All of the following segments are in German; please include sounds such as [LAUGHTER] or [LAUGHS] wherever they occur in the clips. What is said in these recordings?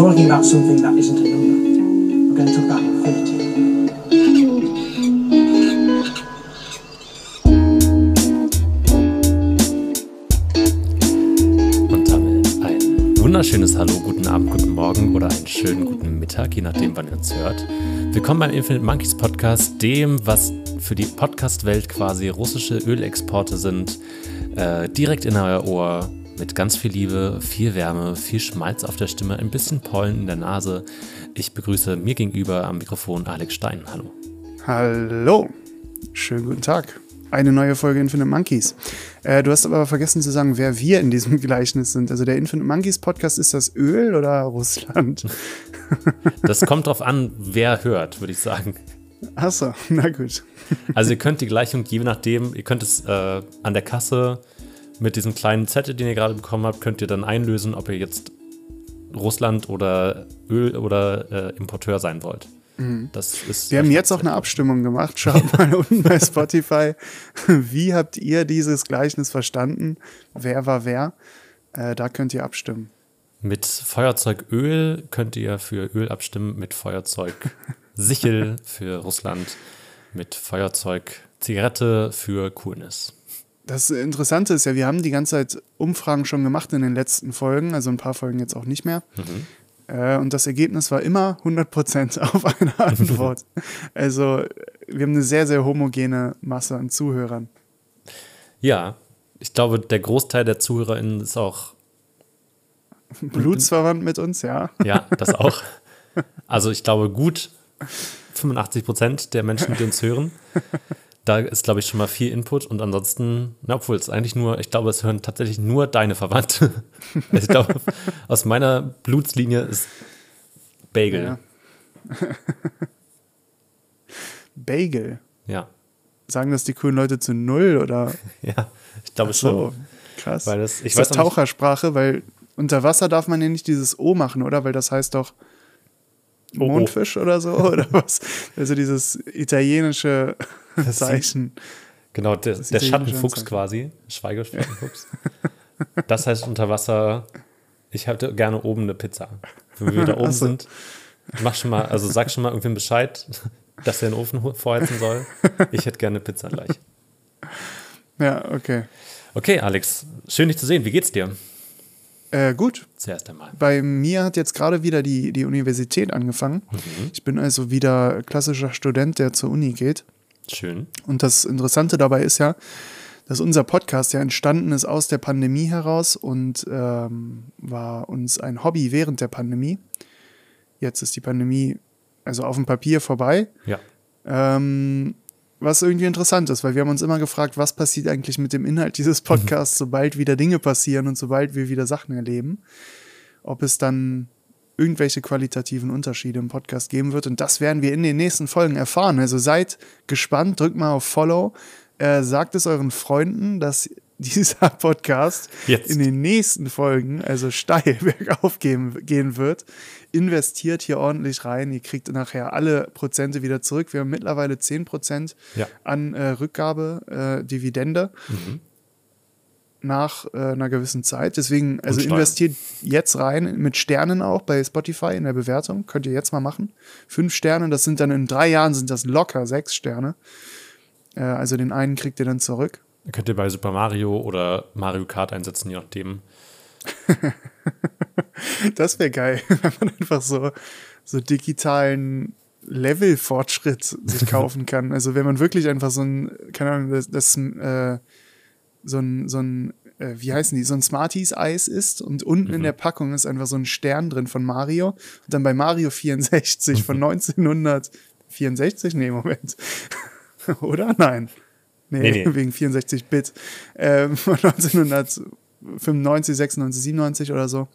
talking about something that isn't a number. We're going to talk about infinity. Wunderschönes Hallo, guten Abend, guten Morgen oder einen schönen guten Mittag, je nachdem, wann ihr uns hört. Willkommen beim Infinite Monkeys Podcast, dem, was für die Podcast-Welt quasi russische Ölexporte sind, äh, direkt in euer Ohr, mit ganz viel Liebe, viel Wärme, viel Schmalz auf der Stimme, ein bisschen Pollen in der Nase. Ich begrüße mir gegenüber am Mikrofon Alex Stein. Hallo. Hallo, schönen guten Tag. Eine neue Folge Infinite Monkeys. Äh, du hast aber vergessen zu sagen, wer wir in diesem [LAUGHS] Gleichnis sind. Also der Infinite Monkeys Podcast, ist das Öl oder Russland? [LAUGHS] Das kommt drauf an, wer hört, würde ich sagen. Achso, na gut. Also ihr könnt die Gleichung, je nachdem, ihr könnt es äh, an der Kasse mit diesem kleinen Zettel, den ihr gerade bekommen habt, könnt ihr dann einlösen, ob ihr jetzt Russland oder Öl oder äh, Importeur sein wollt. Das ist Mhm. Wir haben jetzt auch eine Abstimmung gemacht. Schaut [LAUGHS] mal unten bei Spotify. Wie habt ihr dieses Gleichnis verstanden? Wer war wer? Äh, da könnt ihr abstimmen. Mit Feuerzeugöl könnt ihr für Öl abstimmen, mit Feuerzeug Sichel für Russland, mit Feuerzeug Zigarette für Coolness. Das Interessante ist ja, wir haben die ganze Zeit Umfragen schon gemacht in den letzten Folgen, also ein paar Folgen jetzt auch nicht mehr. Äh, und das Ergebnis war immer 100% [LAUGHS] auf eine Antwort. also wir haben eine sehr, sehr homogene Masse an Zuhörern. Ja, ich glaube, der Großteil der ZuhörerInnen ist auch Blutsverwandt mit uns, ja. Ja, das auch. [LAUGHS] Also ich glaube, gut 85 Prozent der Menschen, die uns hören. Da ist, glaube ich, schon mal viel Input und ansonsten, na, obwohl es eigentlich nur, ich glaube, es hören tatsächlich nur deine Verwandte. [LAUGHS] Also ich glaube, aus meiner Blutslinie ist Bagel. Ja. Bagel. Ja, Sagen das die coolen Leute zu null oder [LAUGHS] ja, ich glaube so? schon. Krass. Weil das- ich ist das weiß nicht- Tauchersprache? Weil unter Wasser darf man ja nicht dieses O machen, oder? Weil das heißt doch Oh, oh. Mondfisch oder so, [LAUGHS] oder was? Also dieses italienische Das Zeichen. Genau, der, der Schattenfuchs Anzeichen. quasi, Schweigeschattenfuchs. das heißt unter Wasser, ich hätte gerne oben eine Pizza. Wenn wir da oben so. sind, mach schon mal, also sag schon mal irgendwem Bescheid, [LAUGHS] dass er den Ofen vorheizen soll. Ich hätte gerne eine Pizza gleich. Ja, okay. Okay, Alex, schön dich zu sehen. Wie geht's dir? Äh, gut. Zuerst einmal. Bei mir hat jetzt gerade wieder die, die Universität angefangen. Mhm. Ich bin also wieder klassischer Student, der zur Uni geht. Schön. Und das Interessante dabei ist ja, dass unser Podcast ja entstanden ist aus der Pandemie heraus und ähm, war uns ein Hobby während der Pandemie. Jetzt ist die Pandemie also auf dem Papier vorbei. Ja. Ähm, was irgendwie interessant ist, weil wir haben uns immer gefragt, was passiert eigentlich mit dem Inhalt dieses Podcasts, sobald wieder Dinge passieren und sobald wir wieder Sachen erleben. Ob es dann irgendwelche qualitativen Unterschiede im Podcast geben wird. Und das werden wir in den nächsten Folgen erfahren. Also seid gespannt, drückt mal auf Follow, äh, sagt es euren Freunden, dass dieser [LAUGHS] Podcast Jetzt. in den nächsten Folgen also steil [LAUGHS] bergauf gehen, gehen wird. Investiert hier ordentlich rein. Ihr kriegt nachher alle Prozente wieder zurück. Wir haben mittlerweile 10% Ja. an äh, Rückgabe, äh, Dividende nach äh, einer gewissen Zeit. Deswegen, also investiert jetzt rein mit Sternen auch bei Spotify in der Bewertung. Könnt ihr jetzt mal machen. Fünf Sterne, das sind dann in drei Jahren sind das locker sechs Sterne. Äh, also den einen kriegt ihr dann zurück. Könnt ihr bei Super Mario oder Mario Kart einsetzen, je nachdem. [LAUGHS] Das wäre geil, [LAUGHS] wenn man einfach so, so digitalen Level-Fortschritt sich [LAUGHS] kaufen kann. Also wenn man wirklich einfach so ein, keine Ahnung, das, das äh, so ein, so ein, äh, wie heißen die, so ein Smarties-Eis ist und unten in der Packung ist einfach so ein Stern drin von Mario und dann bei Mario 64 von 1964, nee, Moment. Oder? Nein. Nee, Nee, nee. [LAUGHS] wegen 64-Bit. Ähm, von 1995, 96, 97 oder so.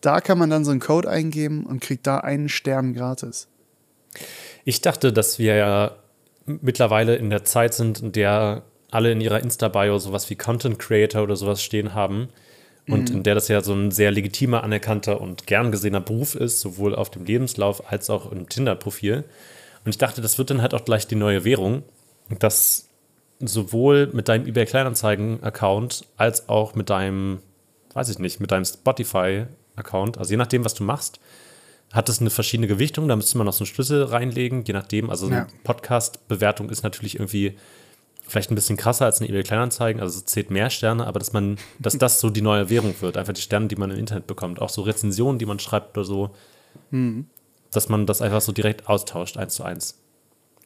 Da kann man dann so einen Code eingeben und kriegt da einen Stern gratis. Ich dachte, dass wir ja mittlerweile in der Zeit sind, in der alle in ihrer Insta-Bio sowas wie Content Creator oder sowas stehen haben. Und in der das ja so ein sehr legitimer, anerkannter und gern gesehener Beruf ist, sowohl auf dem Lebenslauf als auch im Tinder-Profil. Und ich dachte, das wird dann halt auch gleich die neue Währung, dass sowohl mit deinem eBay Kleinanzeigen-Account als auch mit deinem, weiß ich nicht, mit deinem Spotify Account. Also je nachdem, was du machst, hat es eine verschiedene Gewichtung. Da müsste man noch so einen Schlüssel reinlegen, je nachdem. Also Ja. eine Podcast-Bewertung ist natürlich irgendwie vielleicht ein bisschen krasser als eine eBay Kleinanzeigen. Also es zählt mehr Sterne, aber dass man, dass das so die neue Währung wird. Einfach die Sterne, die man im Internet bekommt. Auch so Rezensionen, die man schreibt oder so. Dass man das einfach so direkt austauscht, eins zu eins.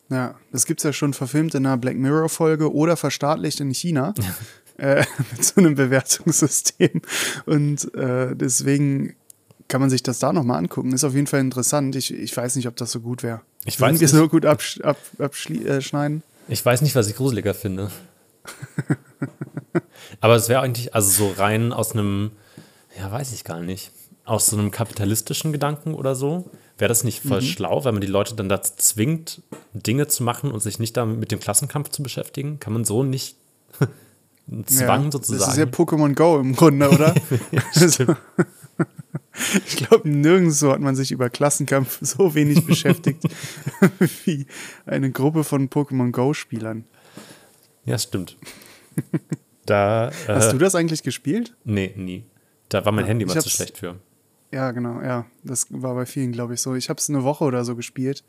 Ja, das gibt's ja schon verfilmt in einer Black Mirror-Folge oder verstaatlicht in China [LAUGHS] äh, mit so einem Bewertungssystem. Und äh, deswegen kann man sich das da nochmal angucken. Ist auf jeden Fall interessant. Ich, ich weiß nicht, ob das so gut wäre. Ich weiß wir nicht. so gut absch ab, abschneiden? Äh? Ich weiß nicht, was ich gruseliger finde. Aber es wäre eigentlich, also so rein aus einem, ja, weiß ich gar nicht, aus so einem kapitalistischen Gedanken oder so, wäre das nicht Mhm. voll schlau, wenn man die Leute dann dazu zwingt, Dinge zu machen und sich nicht damit mit dem Klassenkampf zu beschäftigen? Kann man so nicht [LAUGHS] einen Zwang ja, sozusagen? Das ist ja Pokémon Go im Grunde, oder? [LAUGHS] Stimmt. [LAUGHS] ich glaube, nirgendwo hat man sich über Klassenkampf so wenig beschäftigt wie eine Gruppe von Pokémon Go-Spielern. ja, stimmt. Da, Hast äh, du das eigentlich gespielt? nee, nie. Da war mein Ja, Handy mal zu schlecht für. Ja, genau, ja. Das war bei vielen, glaube ich, so. Ich habe es eine Woche oder so gespielt,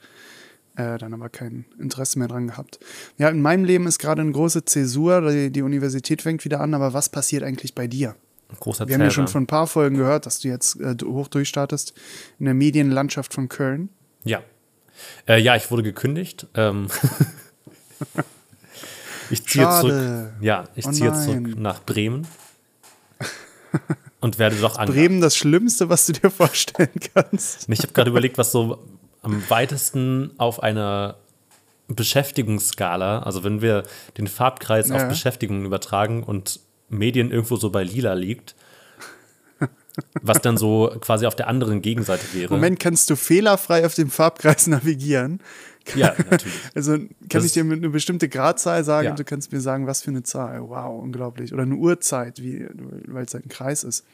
äh, dann aber kein Interesse mehr dran gehabt. Ja, in meinem Leben ist gerade eine große Zäsur, die, die Universität fängt wieder an, aber was passiert eigentlich bei dir? Ein großer Wir haben ja schon Zähler. von ein paar Folgen gehört, dass du jetzt äh, hoch durchstartest in der Medienlandschaft von Köln. Ja. Äh, ja, ich wurde gekündigt. Ähm [LAUGHS] ich ziehe zurück. Ja, ich ziehe zurück nach Bremen. [LAUGHS] und werde doch an. Bremen das Schlimmste, was du dir vorstellen kannst. Ich habe gerade überlegt, was so am weitesten auf einer Beschäftigungsskala, also wenn wir den Farbkreis auf Ja. Beschäftigung übertragen und Medien irgendwo so bei lila liegt, was dann so quasi auf der anderen Gegenseite wäre. Moment, kannst du fehlerfrei auf dem Farbkreis navigieren? Ja, [LAUGHS] natürlich. Also kann Das- ich dir mit eine bestimmte Gradzahl sagen Ja. und du kannst mir sagen, was für eine Zahl. Wow, unglaublich. Oder eine Uhrzeit, wie, weil es halt ein Kreis ist.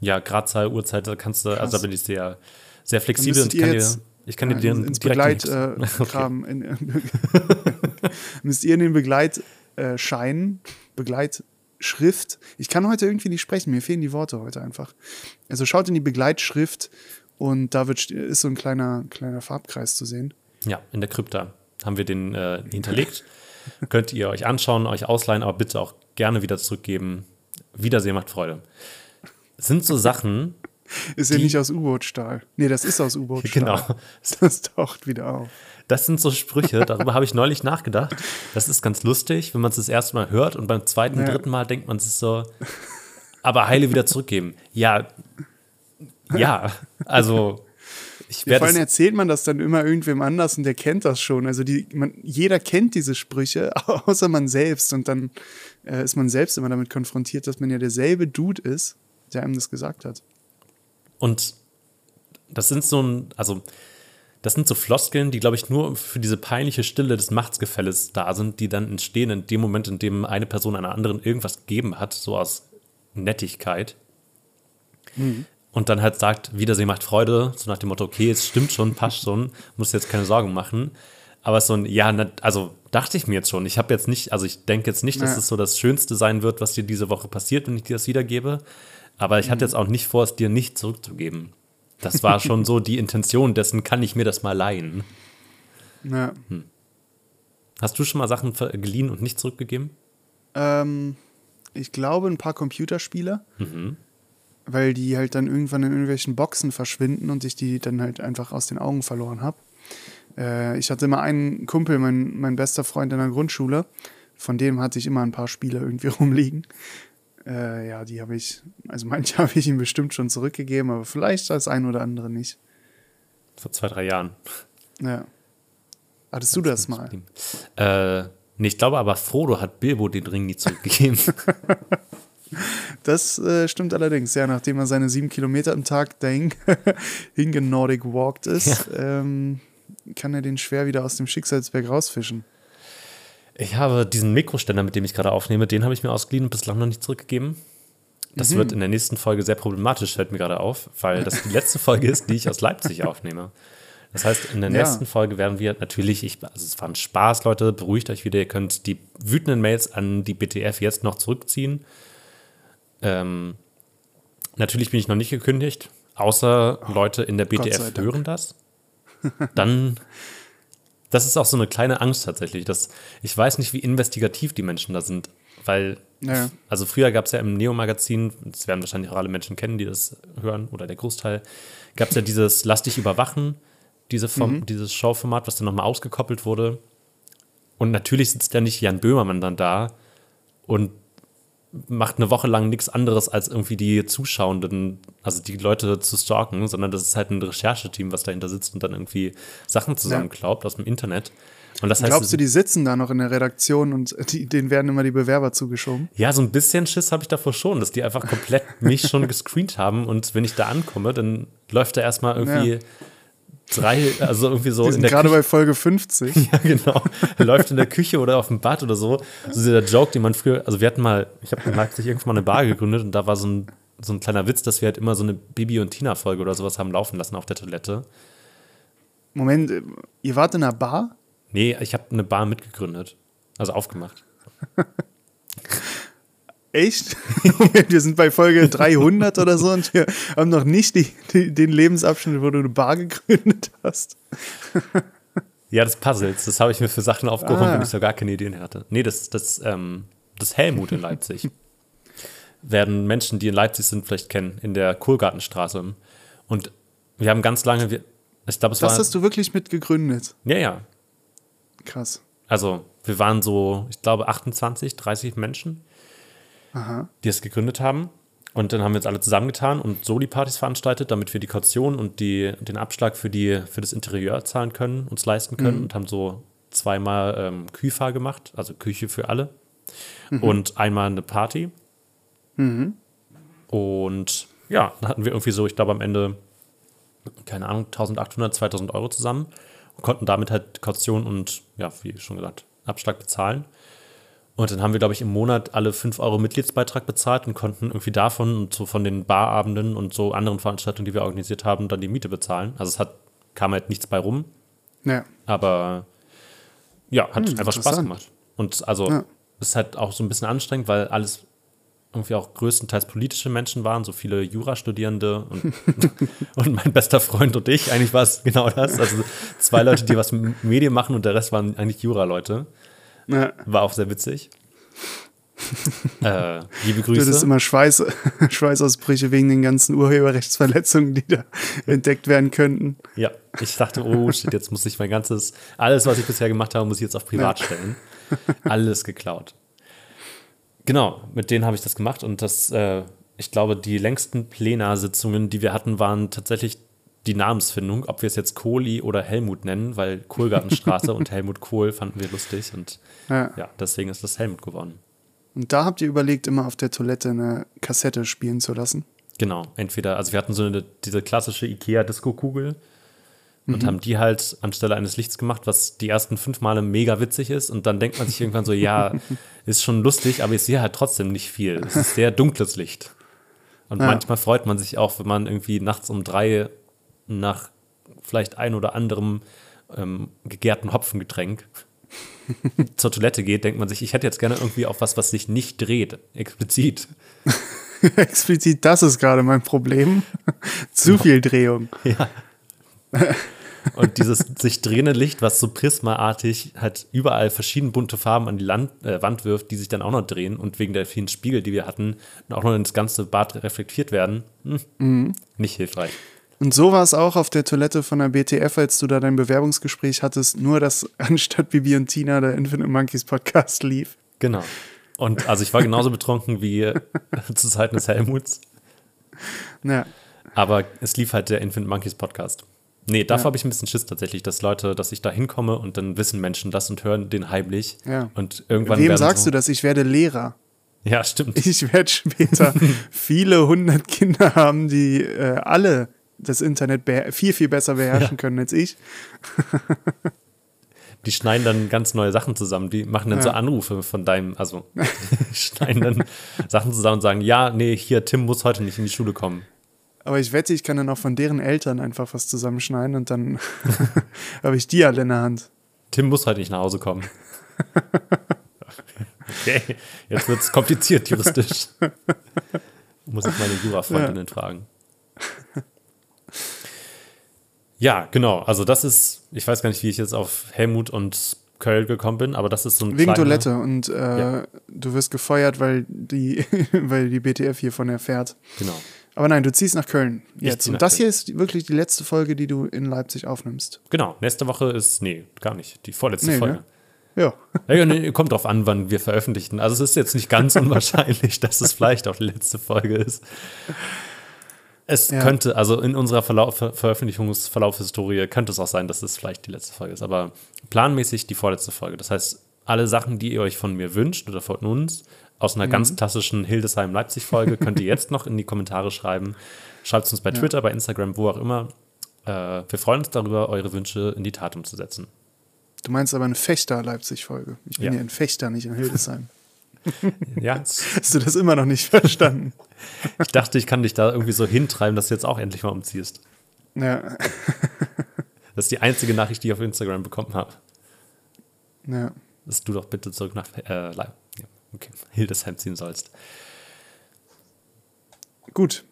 Ja, Gradzahl, Uhrzeit, da kannst du, also da bin ich sehr, sehr flexibel und kann dir, ich kann dir äh, den ins Begleit äh, [LAUGHS] Kram, in, äh, [LAUGHS] müsst ihr in den Begleit äh, Begleitschrift. Ich kann heute irgendwie nicht sprechen, mir fehlen die Worte heute einfach. Also schaut in die Begleitschrift und da wird, ist so ein kleiner, kleiner Farbkreis zu sehen. Ja, in der Krypta haben wir den äh, hinterlegt. [LAUGHS] Könnt ihr euch anschauen, euch ausleihen, aber bitte auch gerne wieder zurückgeben. Wiedersehen macht Freude. Es sind so Sachen, [LAUGHS] Ist ja nicht aus U-Boot-Stahl. Nee, das ist aus [LAUGHS] U-Boot-Stahl. genau, Das taucht wieder auf. das sind so Sprüche, darüber habe ich neulich nachgedacht. Das ist ganz lustig, wenn man es das erste Mal hört und beim zweiten, Ja. dritten Mal denkt man sich so, aber heile wieder zurückgeben. Ja, ja, also ich Ja, vor allem erzählt man das dann immer irgendwem anders und der kennt das schon. Also die, man, jeder kennt diese Sprüche, [LAUGHS] außer man selbst. Und dann äh, ist man selbst immer damit konfrontiert, dass man ja derselbe Dude ist, der einem das gesagt hat. Und das sind so ein, also das sind so Floskeln, die, glaube ich, nur für diese peinliche Stille des Machtsgefälles da sind, die dann entstehen in dem Moment, in dem eine Person einer anderen irgendwas gegeben hat, so aus Nettigkeit. Und dann halt sagt, Wiedersehen macht Freude, so nach dem Motto, okay, es stimmt schon, passt schon, muss jetzt keine Sorgen machen. Aber so ein, ja, also dachte ich mir jetzt schon. Ich habe jetzt nicht, also ich denke jetzt nicht, dass Ja. es so das Schönste sein wird, was dir diese Woche passiert, wenn ich dir das wiedergebe. Aber ich hatte jetzt auch nicht vor, es dir nicht zurückzugeben. Das war schon so die Intention, dessen kann ich mir das mal leihen. Ja. Hast du schon mal Sachen geliehen und nicht zurückgegeben? Ähm, ich glaube, ein paar Computerspiele, weil die halt dann irgendwann in irgendwelchen Boxen verschwinden und ich die dann halt einfach aus den Augen verloren habe. Äh, ich hatte immer einen Kumpel, mein, mein bester Freund in der Grundschule, von dem hatte ich immer ein paar Spiele irgendwie [LAUGHS] rumliegen. Äh, ja, die habe ich, also manche [LAUGHS] habe ich ihm bestimmt schon zurückgegeben, aber vielleicht das ein oder andere nicht. Vor zwei, drei Jahren. Ja. Hattest du das mal? Äh, nee, ich glaube aber, Frodo hat Bilbo den Ring nie zurückgegeben. [LAUGHS] Das äh, stimmt allerdings, ja, nachdem er seine sieben Kilometer am Tag dahin [LAUGHS] hingenordic walked ist, ähm, kann er den schwer wieder aus dem Schicksalsberg rausfischen. Ich habe diesen Mikroständer, mit dem ich gerade aufnehme, den habe ich mir ausgeliehen und bislang noch nicht zurückgegeben. Das Mhm. wird in der nächsten Folge sehr problematisch, fällt mir gerade auf, weil das die letzte Folge ist, die ich aus Leipzig aufnehme. Das heißt, in der Ja. nächsten Folge werden wir natürlich, ich, also es war ein Spaß, Leute, beruhigt euch wieder, ihr könnt die wütenden Mails an die BTF jetzt noch zurückziehen. Ähm, Natürlich bin ich noch nicht gekündigt, außer Leute in der BTF hören das. Dann, [LAUGHS] das ist auch so eine kleine Angst tatsächlich. Dass, ich weiß nicht, wie investigativ die Menschen da sind, weil, Ja. also früher gab es ja im Neo-Magazin, das werden wahrscheinlich auch alle Menschen kennen, die das hören, oder der Großteil, gab es ja dieses Lass dich überwachen, diese Form, Mhm. dieses Showformat, was dann nochmal ausgekoppelt wurde. Und natürlich sitzt ja nicht Jan Böhmermann dann da und macht eine Woche lang nichts anderes, als irgendwie die Zuschauenden, also die Leute zu stalken, sondern das ist halt ein Rechercheteam, was dahinter sitzt und dann irgendwie Sachen zusammenklaubt aus dem Internet. Und das heißt, Glaubst du, die sitzen da noch in der Redaktion und [LAUGHS] die, denen werden immer die Bewerber zugeschoben? ja, so ein bisschen Schiss habe ich davor schon, dass die einfach komplett mich schon [LAUGHS] gescreent haben und wenn ich da ankomme, dann läuft da erstmal irgendwie Ja. Drei, also irgendwie so in der gerade Küche. bei Folge 50. [LAUGHS] Ja, genau. Läuft in der Küche oder auf dem Bad oder so. So dieser Joke, den man früher, also wir hatten mal, ich habe in Leipzig irgendwann mal eine Bar gegründet und da war so ein, so ein kleiner Witz, dass wir halt immer so eine Bibi und Tina-Folge oder sowas haben laufen lassen auf der Toilette. Moment, äh, ihr wart in einer Bar? Nee, ich habe eine Bar mitgegründet. Also aufgemacht. [LAUGHS] Echt? [LAUGHS] Wir sind bei Folge 300 oder so und wir haben noch nicht die, die, den Lebensabschnitt, wo du eine Bar gegründet hast. Ja, das Puzzles, das habe ich mir für Sachen aufgehoben, Ah. wenn ich so gar keine Ideen hatte. Nee, das, das, ähm, das Helmut in Leipzig. [LAUGHS] Werden Menschen, die in Leipzig sind, vielleicht kennen, in der Kohlgartenstraße. Und wir haben ganz lange, wir, ich glaube, es Das war. hast du wirklich mit gegründet. Ja, ja. Krass. Also, wir waren so, ich glaube, 28, 30 Menschen, Aha. die es gegründet haben. Und dann haben wir uns alle zusammengetan und Soli-Partys veranstaltet, damit wir die Kaution und die, den Abschlag für, die, für das Interieur zahlen können, uns leisten können. Und haben so zweimal ähm, Küfa gemacht, also Küche für alle. Und einmal eine Party. Und ja, dann hatten wir irgendwie so, ich glaube, am Ende, keine Ahnung, 1800, 2000 Euro zusammen und konnten damit halt Kaution und, ja, wie schon gesagt, Abschlag bezahlen. Und dann haben wir, glaube ich, im Monat alle 5 Euro Mitgliedsbeitrag bezahlt und konnten irgendwie davon und so von den Barabenden und so anderen Veranstaltungen, die wir organisiert haben, dann die Miete bezahlen. Also es hat, kam halt nichts bei rum, Ja. aber ja, hat einfach Spaß gemacht. Und also Ja. ist halt auch so ein bisschen anstrengend, weil alles irgendwie auch größtenteils politische Menschen waren, so viele Jurastudierende und, [LAUGHS] [LAUGHS] und mein bester Freund und ich. Eigentlich war es genau das. Also zwei Leute, die was mit Medien machen und der Rest waren eigentlich Jura-Leute. Ja. War auch sehr witzig. [LAUGHS] äh, liebe Du hattest Grüße. immer Schweiß, [LAUGHS] Schweißausbrüche wegen den ganzen Urheberrechtsverletzungen, die da [LAUGHS] entdeckt werden könnten. Ja, ich dachte, oh shit, jetzt muss ich mein ganzes, alles, was ich bisher gemacht habe, muss ich jetzt auf privat stellen. Alles geklaut. Genau, mit denen habe ich das gemacht und das, äh, ich glaube, die längsten Plenarsitzungen, die wir hatten, waren tatsächlich die Namensfindung, ob wir es jetzt Kohli oder Helmut nennen, weil Kohlgartenstraße [LAUGHS] und Helmut Kohl fanden wir lustig und Ja. ja, deswegen ist das Helmut geworden. Und da habt ihr überlegt, immer auf der Toilette eine Kassette spielen zu lassen. Genau, entweder, also wir hatten so eine, diese klassische IKEA-Disco-Kugel und haben die halt anstelle eines Lichts gemacht, was die ersten fünf Male mega witzig ist und dann denkt man sich irgendwann so, ja, [LAUGHS] ist schon lustig, aber ich sehe halt trotzdem nicht viel. Es ist sehr dunkles Licht. Und Ja. manchmal freut man sich auch, wenn man irgendwie nachts um drei nach vielleicht ein oder anderem ähm, gegärten Hopfengetränk [LAUGHS] zur Toilette geht, denkt man sich, ich hätte jetzt gerne irgendwie auf was, was sich nicht dreht, explizit. [LAUGHS] Explizit, das ist gerade mein Problem. [LAUGHS] Zu viel Drehung. Ja. Und dieses sich drehende Licht, was so prismaartig halt überall verschieden bunte Farben an die Land, äh, Wand wirft, die sich dann auch noch drehen und wegen der vielen Spiegel, die wir hatten, auch noch ins ganze Bad reflektiert werden, hm, nicht hilfreich. Und so war es auch auf der Toilette von der BTF, als du da dein Bewerbungsgespräch hattest, nur dass [LAUGHS] anstatt Bibi und Tina der Infinite Monkeys Podcast lief. Genau. Und also ich war genauso betrunken wie [LAUGHS] zu Zeiten des Helmuts, Ja. aber es lief halt der Infinite Monkeys Podcast. Nee, davor habe ich ein bisschen Schiss tatsächlich, dass Leute, dass ich da hinkomme und dann wissen Menschen das und hören den heimlich. Ja. Und irgendwann Wem sagst so, du das? Ich werde Lehrer. Ja, stimmt. Ich werde später [LAUGHS] viele hundert Kinder haben, die äh, alle das Internet viel, viel besser beherrschen können als ich. [LAUGHS] Die schneiden dann ganz neue Sachen zusammen. Die machen dann so Ja. Anrufe von deinem, also [LAUGHS] schneiden dann Sachen zusammen und sagen, ja, nee, hier, Tim muss heute nicht in die Schule kommen. Aber ich wette, ich kann dann auch von deren Eltern einfach was zusammenschneiden und dann [LAUGHS] habe ich die alle in der Hand. Tim muss heute nicht nach Hause kommen. Okay, jetzt wird es kompliziert juristisch. Muss ich meine Jura-Freundinnen fragen. Ja, genau. Also das ist, ich weiß gar nicht, wie ich jetzt auf Helmut und Köln gekommen bin, aber das ist so ein Wegen kleiner- Toilette und äh, Ja. du wirst gefeuert, weil die, [LAUGHS] weil die BTF hiervon erfährt. Genau. Aber nein, du ziehst nach Köln jetzt. Und das Köln. hier ist wirklich die letzte Folge, die du in Leipzig aufnimmst. Genau. Nächste Woche ist, nee, gar nicht. Die vorletzte Nee, Folge. ne? Ja. Ja, kommt drauf an, wann wir veröffentlichen. Also es ist jetzt nicht ganz [LAUGHS] unwahrscheinlich, dass es vielleicht auch die letzte Folge ist. Es Ja. könnte, also in unserer Verlauf, Ver Veröffentlichungsverlaufhistorie könnte es auch sein, dass es vielleicht die letzte Folge ist. Aber planmäßig die vorletzte Folge. Das heißt, alle Sachen, die ihr euch von mir wünscht oder von uns, aus einer Mhm. ganz klassischen Hildesheim-Leipzig-Folge, könnt ihr jetzt [LAUGHS] noch in die Kommentare schreiben. Schreibt es uns bei Twitter, bei Instagram, wo auch immer. Äh, wir freuen uns darüber, eure Wünsche in die Tat umzusetzen. Du meinst aber eine Fechter-Leipzig-Folge. Ich bin Ja. hier in Fechter, nicht in Hildesheim. Ja, Hast du das immer noch nicht verstanden? Ich dachte, ich kann dich da irgendwie so hintreiben, dass du jetzt auch endlich mal umziehst. Ja. Das ist die einzige Nachricht, die ich auf Instagram bekommen habe. ja. Dass du doch bitte zurück nach äh, okay, Hildesheim ziehen sollst. Gut.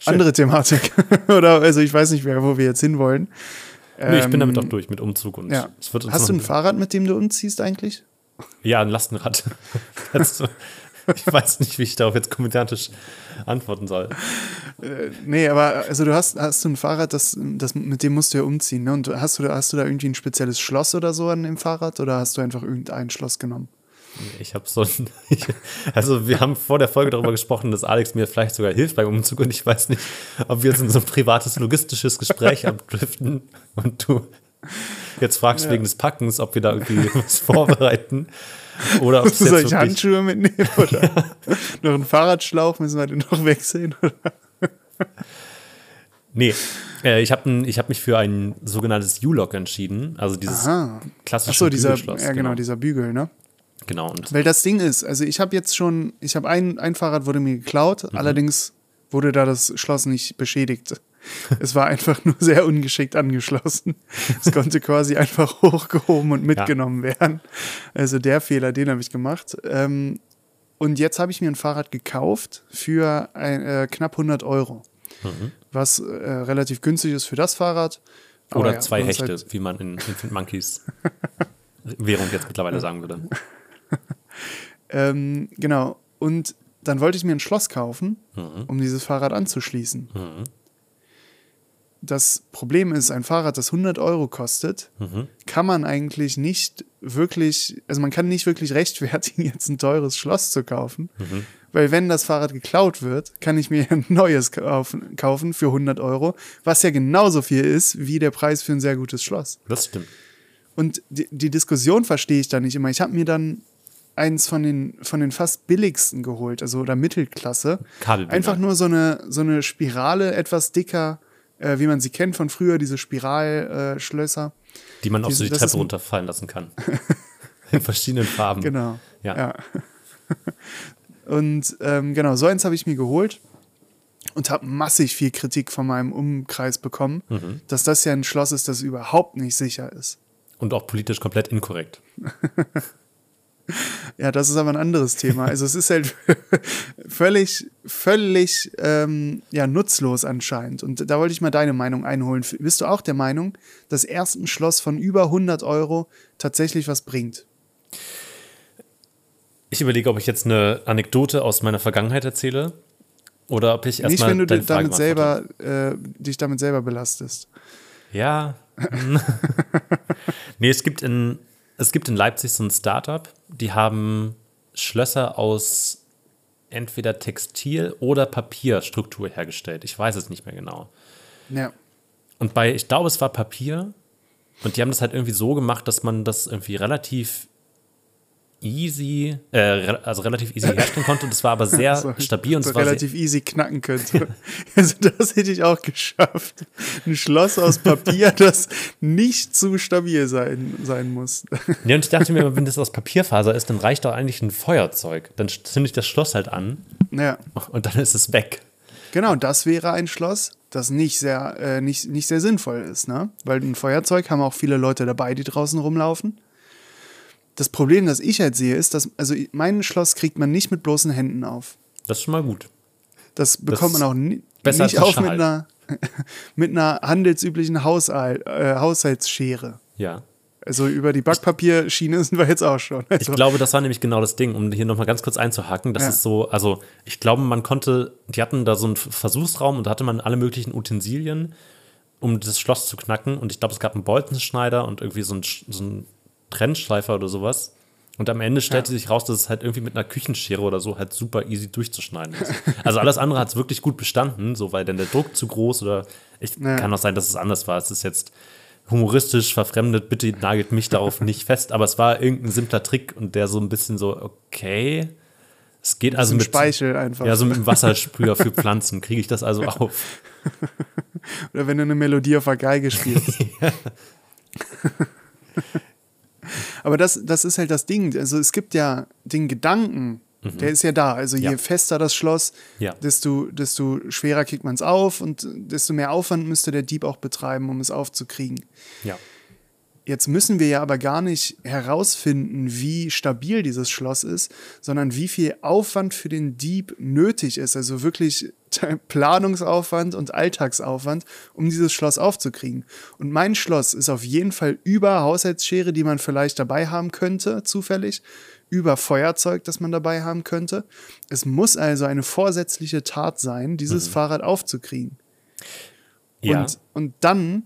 Schön. Andere Thematik. [LAUGHS] Oder, also ich weiß nicht mehr, wo wir jetzt hinwollen. Nee, ich bin damit Ähm, auch durch mit Umzug und Ja. es wird uns Hast du ein Fahrrad, mit dem du umziehst eigentlich? Ja, ein Lastenrad. [LAUGHS] Ich weiß nicht, wie ich darauf jetzt kommentarisch antworten soll. Nee, aber also du hast, hast du ein Fahrrad, das, das, mit dem musst du ja umziehen, ne? Und hast du, da- hast du da irgendwie ein spezielles Schloss oder so an dem Fahrrad oder hast du einfach irgendein Schloss genommen? Ich habe so ein, [LAUGHS] ich, also wir haben vor der Folge darüber gesprochen, dass Alex mir vielleicht sogar hilft beim Umzug und ich weiß nicht, ob wir jetzt in so ein privates logistisches Gespräch [LAUGHS] abdriften und du jetzt fragst wegen des Packens, ob wir da irgendwie [LAUGHS] was vorbereiten oder ob es Soll jetzt ich Handschuhe mitnehmen [LAUGHS] oder noch einen Fahrradschlauch müssen wir den noch wechseln? Oder? Nee, äh, ich habe hab mich für ein sogenanntes U-Lock entschieden, also dieses Aha. klassische Achso, dieser, Bügelschloss, ja genau, dieser Bügel, ne? genau. Und Weil das Ding ist, also ich habe jetzt schon, ich habe ein, ein Fahrrad wurde mir geklaut, Mhm. allerdings wurde da das Schloss nicht beschädigt. [LAUGHS] Es war einfach nur sehr ungeschickt angeschlossen. Es konnte quasi einfach [LAUGHS] hochgehoben und mitgenommen werden. Also der Fehler, den habe ich gemacht. Ähm, und jetzt habe ich mir ein Fahrrad gekauft für ein, äh, knapp 100 Euro. Was äh, relativ günstig ist für das Fahrrad. Aber Oder ja, zwei Hechte, halt- wie man in Infant Monkeys [LAUGHS] Währung jetzt mittlerweile sagen würde. Ähm, genau. Und dann wollte ich mir ein Schloss kaufen, Mhm. um dieses Fahrrad anzuschließen. Das Problem ist, ein Fahrrad, das 100 Euro kostet, Mhm. kann man eigentlich nicht wirklich, also man kann nicht wirklich rechtfertigen, [LAUGHS] jetzt ein teures Schloss zu kaufen. Mhm. Weil wenn das Fahrrad geklaut wird, kann ich mir [LAUGHS] ein neues kaufen, kaufen für 100 Euro, was ja genauso viel ist wie der Preis für ein sehr gutes Schloss. Das stimmt. Und die, die Diskussion verstehe ich da nicht immer. Ich habe mir dann eins von den, von den fast billigsten geholt, also oder Mittelklasse. Kabelbinder. Einfach nur so eine, so eine Spirale, etwas dicker, äh, wie man sie kennt von früher, diese Spiralschlösser. Schlösser. Die man auf Diese- so die Treppe runterfallen lassen kann. [LAUGHS] In verschiedenen Farben. genau. Ja. ja. [LAUGHS] Und ähm, genau, so eins habe ich mir geholt und habe massig viel Kritik von meinem Umkreis bekommen, Mhm. dass das ja ein Schloss ist, das überhaupt nicht sicher ist. Und auch politisch komplett inkorrekt. [LAUGHS] [LAUGHS] Ja, das ist aber ein anderes Thema. [LAUGHS] Also es ist halt [LAUGHS] völlig, völlig ähm, ja, nutzlos anscheinend. Und da wollte ich mal deine Meinung einholen. Bist du auch der Meinung, dass erst ein Schloss von über 100 Euro tatsächlich was bringt? Ich überlege, ob ich jetzt eine Anekdote aus meiner Vergangenheit erzähle oder ob ich erstmal. Nicht, wenn du dich Frage damit selber, äh, dich damit selber belastest. Ja. nee, es gibt, in, es gibt in Leipzig so ein Startup, die haben Schlösser aus entweder Textil- oder Papierstruktur hergestellt. Ich weiß es nicht mehr genau. Ja. Und bei, ich glaube, es war Papier. Und die haben das halt irgendwie so gemacht, dass man das irgendwie relativ easy, äh, also relativ easy herstellen konnte. Und es war aber sehr [LAUGHS] So- stabil und so es war relativ easy knacken könnte. [LAUGHS] also das hätte ich auch geschafft. Ein Schloss aus Papier, [LAUGHS] das nicht zu stabil sein, sein muss. Ja, und ich dachte mir, wenn das aus Papierfaser ist, dann reicht doch eigentlich ein Feuerzeug. Dann zünde ich das Schloss halt an ja. und dann ist es weg. Genau, das wäre ein Schloss, das nicht sehr, äh, nicht, nicht sehr sinnvoll ist, ne? Weil ein Feuerzeug haben auch viele Leute dabei, die draußen rumlaufen. Das Problem, das ich halt sehe, ist, dass, also mein Schloss kriegt man nicht mit bloßen Händen auf. Das ist schon mal gut. Das bekommt Das man auch ni besser nicht als auf mit einer, [LAUGHS] mit einer handelsüblichen Haushalt, äh, Haushaltsschere. Ja. Also über die Backpapierschiene sind wir jetzt auch schon. Ich Also, glaube, das war nämlich genau das Ding, um hier nochmal ganz kurz einzuhaken. Das Ja. ist so, also ich glaube, man konnte, die hatten da so einen Versuchsraum und da hatte man alle möglichen Utensilien, um das Schloss zu knacken. Und ich glaube, es gab einen Bolzenschneider und irgendwie so einen, so einen Trennschleifer oder sowas. Und am Ende stellte sich raus, dass es halt irgendwie mit einer Küchenschere oder so halt super easy durchzuschneiden ist. Also alles andere hat es wirklich gut bestanden, so weil dann der Druck zu groß oder ich Ja. kann auch sein, dass es anders war. Es ist jetzt humoristisch verfremdet, bitte nagelt mich darauf nicht fest, aber es war irgendein simpler Trick und der so ein bisschen so, okay, es geht also mit Speichel einfach. Ja, so mit dem Wassersprüher für Pflanzen kriege ich das also [LAUGHS] auf. Oder wenn du eine Melodie auf der Geige spielst. [LAUGHS] [LAUGHS] Aber das, das ist halt das Ding. Also es gibt ja den Gedanken, der ist ja da. Also je Mhm. Ja. fester das Schloss, Ja. desto, desto schwerer kriegt man es auf und desto mehr Aufwand müsste der Dieb auch betreiben, um es aufzukriegen. Ja. Jetzt müssen wir ja aber gar nicht herausfinden, wie stabil dieses Schloss ist, sondern wie viel Aufwand für den Dieb nötig ist. Also wirklich [LAUGHS] Planungsaufwand und Alltagsaufwand, um dieses Schloss aufzukriegen. Und mein Schloss ist auf jeden Fall über Haushaltsschere, die man vielleicht dabei haben könnte, zufällig, über Feuerzeug, das man dabei haben könnte. Es muss also eine vorsätzliche Tat sein, dieses Fahrrad aufzukriegen. Ja. Und, und dann,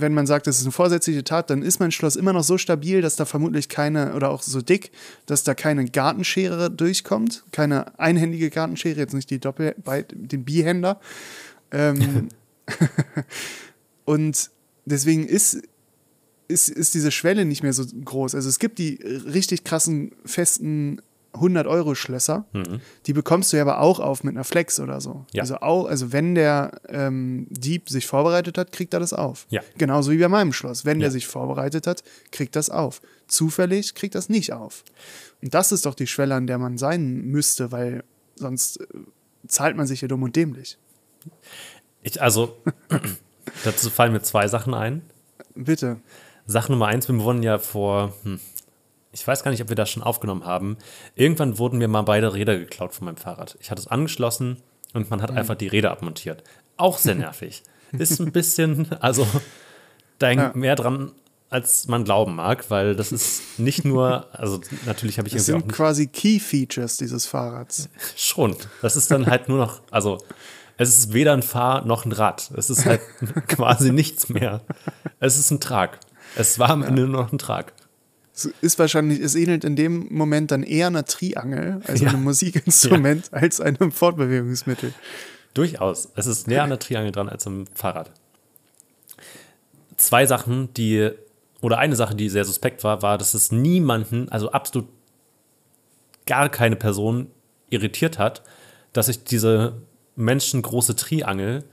wenn man sagt, das ist eine vorsätzliche Tat, dann ist mein Schloss immer noch so stabil, dass da vermutlich keine, oder auch so dick, dass da keine Gartenschere durchkommt. Keine einhändige Gartenschere, jetzt nicht die Doppel, den Bihänder. Ähm, [LAUGHS] und deswegen ist, ist, ist diese Schwelle nicht mehr so groß. Also es gibt die richtig krassen, festen 100-Euro-Schlösser. Die bekommst du ja aber auch auf mit einer Flex oder so. Ja. Also, auch, also wenn der ähm, Dieb sich vorbereitet hat, kriegt er das auf. Ja. Genauso wie bei meinem Schloss. Wenn Ja. der sich vorbereitet hat, kriegt das auf. Zufällig kriegt das nicht auf. Und das ist doch die Schwelle, an der man sein müsste, weil sonst äh, zahlt man sich ja dumm und dämlich. Ich, also, [CLEARS THROAT] dazu fallen mir zwei Sachen ein. Bitte. Sache Nummer eins, wir wurden ja vor, hm, ich weiß gar nicht, ob wir das schon aufgenommen haben. Irgendwann wurden mir mal beide Räder geklaut von meinem Fahrrad. Ich hatte es angeschlossen und man hat einfach die Räder abmontiert. Auch sehr [LAUGHS] nervig. Ist ein bisschen, also da hängt Ja. mehr dran, als man glauben mag, weil das ist nicht nur, also natürlich habe ich Das irgendwie auch sind quasi Key-Features dieses Fahrrads. [LAUGHS] Schon. Das ist dann halt nur noch, also es ist weder ein Fahr- noch ein Rad. Es ist halt [LAUGHS] quasi nichts mehr. Es ist ein Trag. Es war am Ende nur noch ein Trag. Es ist wahrscheinlich, es ähnelt in dem Moment dann eher einer Triangel, also Ja. einem Musikinstrument, als einem Fortbewegungsmittel. Durchaus. Es ist näher an der Triangel dran als am Fahrrad. Zwei Sachen, die, oder eine Sache, die sehr suspekt war, war, dass es niemanden, also absolut gar keine Person irritiert hat, dass ich diese menschengroße Triangel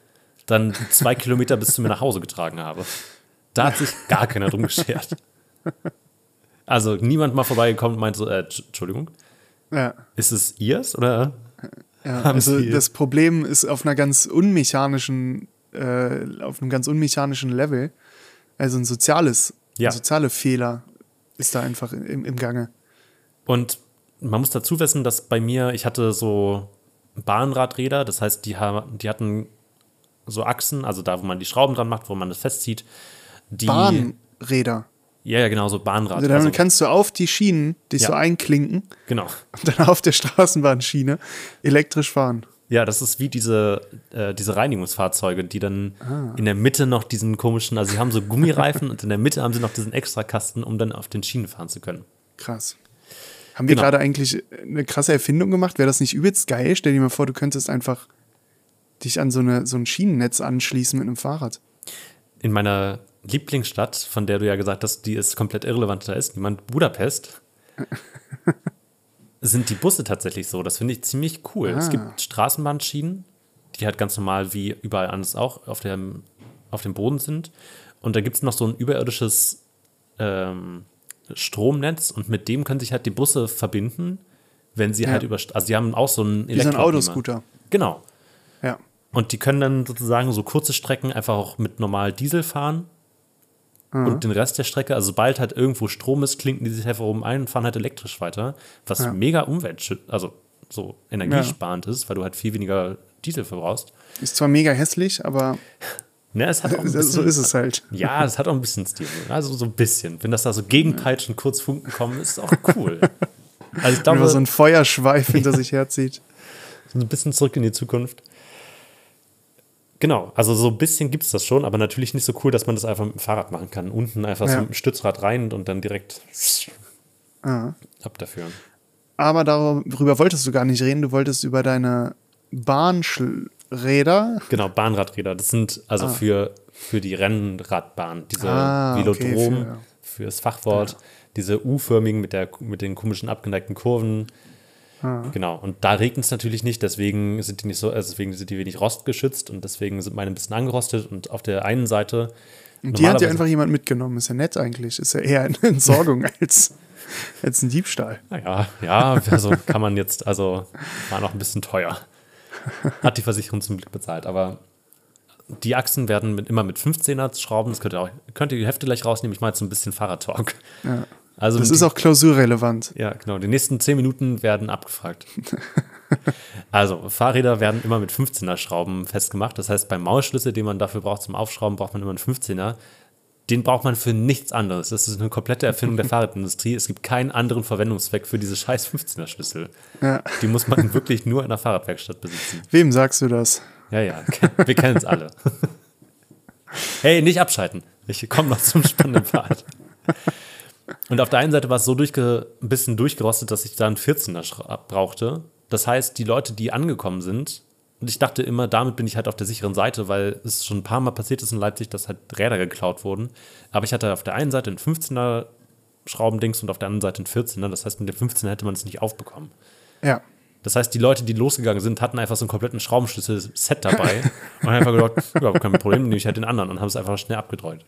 dann zwei Kilometer bis zu mir nach Hause getragen habe. Da hat sich gar keiner drum [LAUGHS] geschert. Also niemand mal vorbeigekommen und meinte so, äh, Tsch- Entschuldigung, Ja. ist es ihrs oder Ja, [LAUGHS] also Sie- das Problem ist auf einer ganz unmechanischen, äh, auf einem ganz unmechanischen Level. Also ein soziales, Ja. ein soziale Fehler ist da einfach im, im Gange. Und man muss dazu wissen, dass bei mir, ich hatte so Bahnradräder, das heißt, die, haben, die hatten so Achsen, also da, wo man die Schrauben dran macht, wo man das festzieht. Die, Bahnräder. Ja, ja, genau, so Bahnrad. Also damit also, kannst du auf die Schienen dich Ja. so einklinken genau. [LAUGHS] und dann auf der Straßenbahnschiene elektrisch fahren. Ja, das ist wie diese, äh, diese Reinigungsfahrzeuge, die dann Ah. in der Mitte noch diesen komischen, also sie haben so Gummireifen und in der Mitte haben sie noch diesen Extrakasten, um dann auf den Schienen fahren zu können. Krass. Haben wir Genau. gerade eigentlich eine krasse Erfindung gemacht? Wäre das nicht übelst geil? Stell dir mal vor, du könntest einfach dich an so, eine, so ein Schienennetz anschließen mit einem Fahrrad. In meiner Lieblingsstadt, von der du ja gesagt hast, die ist komplett irrelevant, da ist niemand, Budapest, [LAUGHS] sind die Busse tatsächlich so. Das finde ich ziemlich cool. Es Ah. gibt Straßenbahnschienen, die halt ganz normal wie überall anders auch auf dem, auf dem Boden sind. Und da gibt es noch so ein überirdisches ähm, Stromnetz und mit dem können sich halt die Busse verbinden, wenn sie Ja. halt über, also sie haben auch so einen Wie so ein. Autoscooter. Genau. Ja. Und die können dann sozusagen so kurze Strecken einfach auch mit normal Diesel fahren. Und den Rest der Strecke, also sobald halt irgendwo Strom ist, klinken die sich einfach oben ein und fahren halt elektrisch weiter. Was Ja. mega umweltschützend, also so energiesparend ist, weil du halt viel weniger Diesel verbrauchst. Ist zwar mega hässlich, aber [LAUGHS] Ne, es hat auch ein [LAUGHS] bisschen, so ist es halt. Ja, es hat auch ein bisschen Stil. Also so ein bisschen. Wenn das da so gegenpeitschen, kurz Funken kommen, ist auch cool. Also ich [LAUGHS] Wenn glaube, man so ein Feuerschweif hinter sich herzieht. so ein bisschen zurück in die Zukunft. Genau, also so ein bisschen gibt es das schon, aber natürlich nicht so cool, dass man das einfach mit dem Fahrrad machen kann. Unten einfach so Ja. mit dem Stützrad rein und dann direkt Ah. ab dafür. Aber darüber wolltest du gar nicht reden. Du wolltest über deine Bahnräder. Genau, Bahnradräder. Das sind also für, für die Rennradbahn, diese Ah, okay, Velodrom, für- fürs Fachwort, diese U-förmigen mit, der, mit den komischen abgeneigten Kurven. Ah. Genau, und da regnet es natürlich nicht, deswegen sind die nicht so, also deswegen sind die wenig rostgeschützt und deswegen sind meine ein bisschen angerostet und auf der einen Seite. Und die hat ja einfach jemand mitgenommen. Ist ja nett eigentlich. Ist ja eher eine [LAUGHS] Entsorgung als, als ein Diebstahl. Naja, ja, also kann man jetzt, also war noch ein bisschen teuer. Hat die Versicherung zum Glück bezahlt, aber die Achsen werden mit, immer mit 15er Schrauben, das könnt ihr auch, könnt ihr die Hefte gleich rausnehmen, ich mache jetzt so ein bisschen Fahrradtalk. Ja. Also Das ist auch klausurrelevant. ja, genau, die nächsten 10 Minuten werden abgefragt. [LAUGHS] also, Fahrräder werden immer mit 15er Schrauben festgemacht, das heißt, beim Maulschlüssel, den man dafür braucht zum Aufschrauben, braucht man immer einen 15er. Den braucht man für nichts anderes. Das ist eine komplette Erfindung der [LAUGHS] Fahrradindustrie. Es gibt keinen anderen Verwendungszweck für diese scheiß 15er Schlüssel. Ja. Die muss man wirklich nur in der Fahrradwerkstatt besitzen. Wem sagst du das? Ja, ja, wir kennen es alle. [LAUGHS] Hey, nicht abschalten. Ich komme noch zum spannenden Part. Und auf der einen Seite war es so durchge ein bisschen durchgerostet, dass ich da einen 14er schra- brauchte. Das heißt, die Leute, die angekommen sind, und ich dachte immer, damit bin ich halt auf der sicheren Seite, weil es schon ein paar Mal passiert ist in Leipzig, dass halt Räder geklaut wurden. Aber ich hatte auf der einen Seite einen 15er Schraubendings und auf der anderen Seite einen 14er. Das heißt, mit dem 15er hätte man es nicht aufbekommen. Ja. Das heißt, die Leute, die losgegangen sind, hatten einfach so einen kompletten Schraubenschlüssel-Set dabei [LAUGHS] und haben einfach gedacht, ja, kein Problem, nehme ich halt den anderen und haben es einfach schnell abgedreht.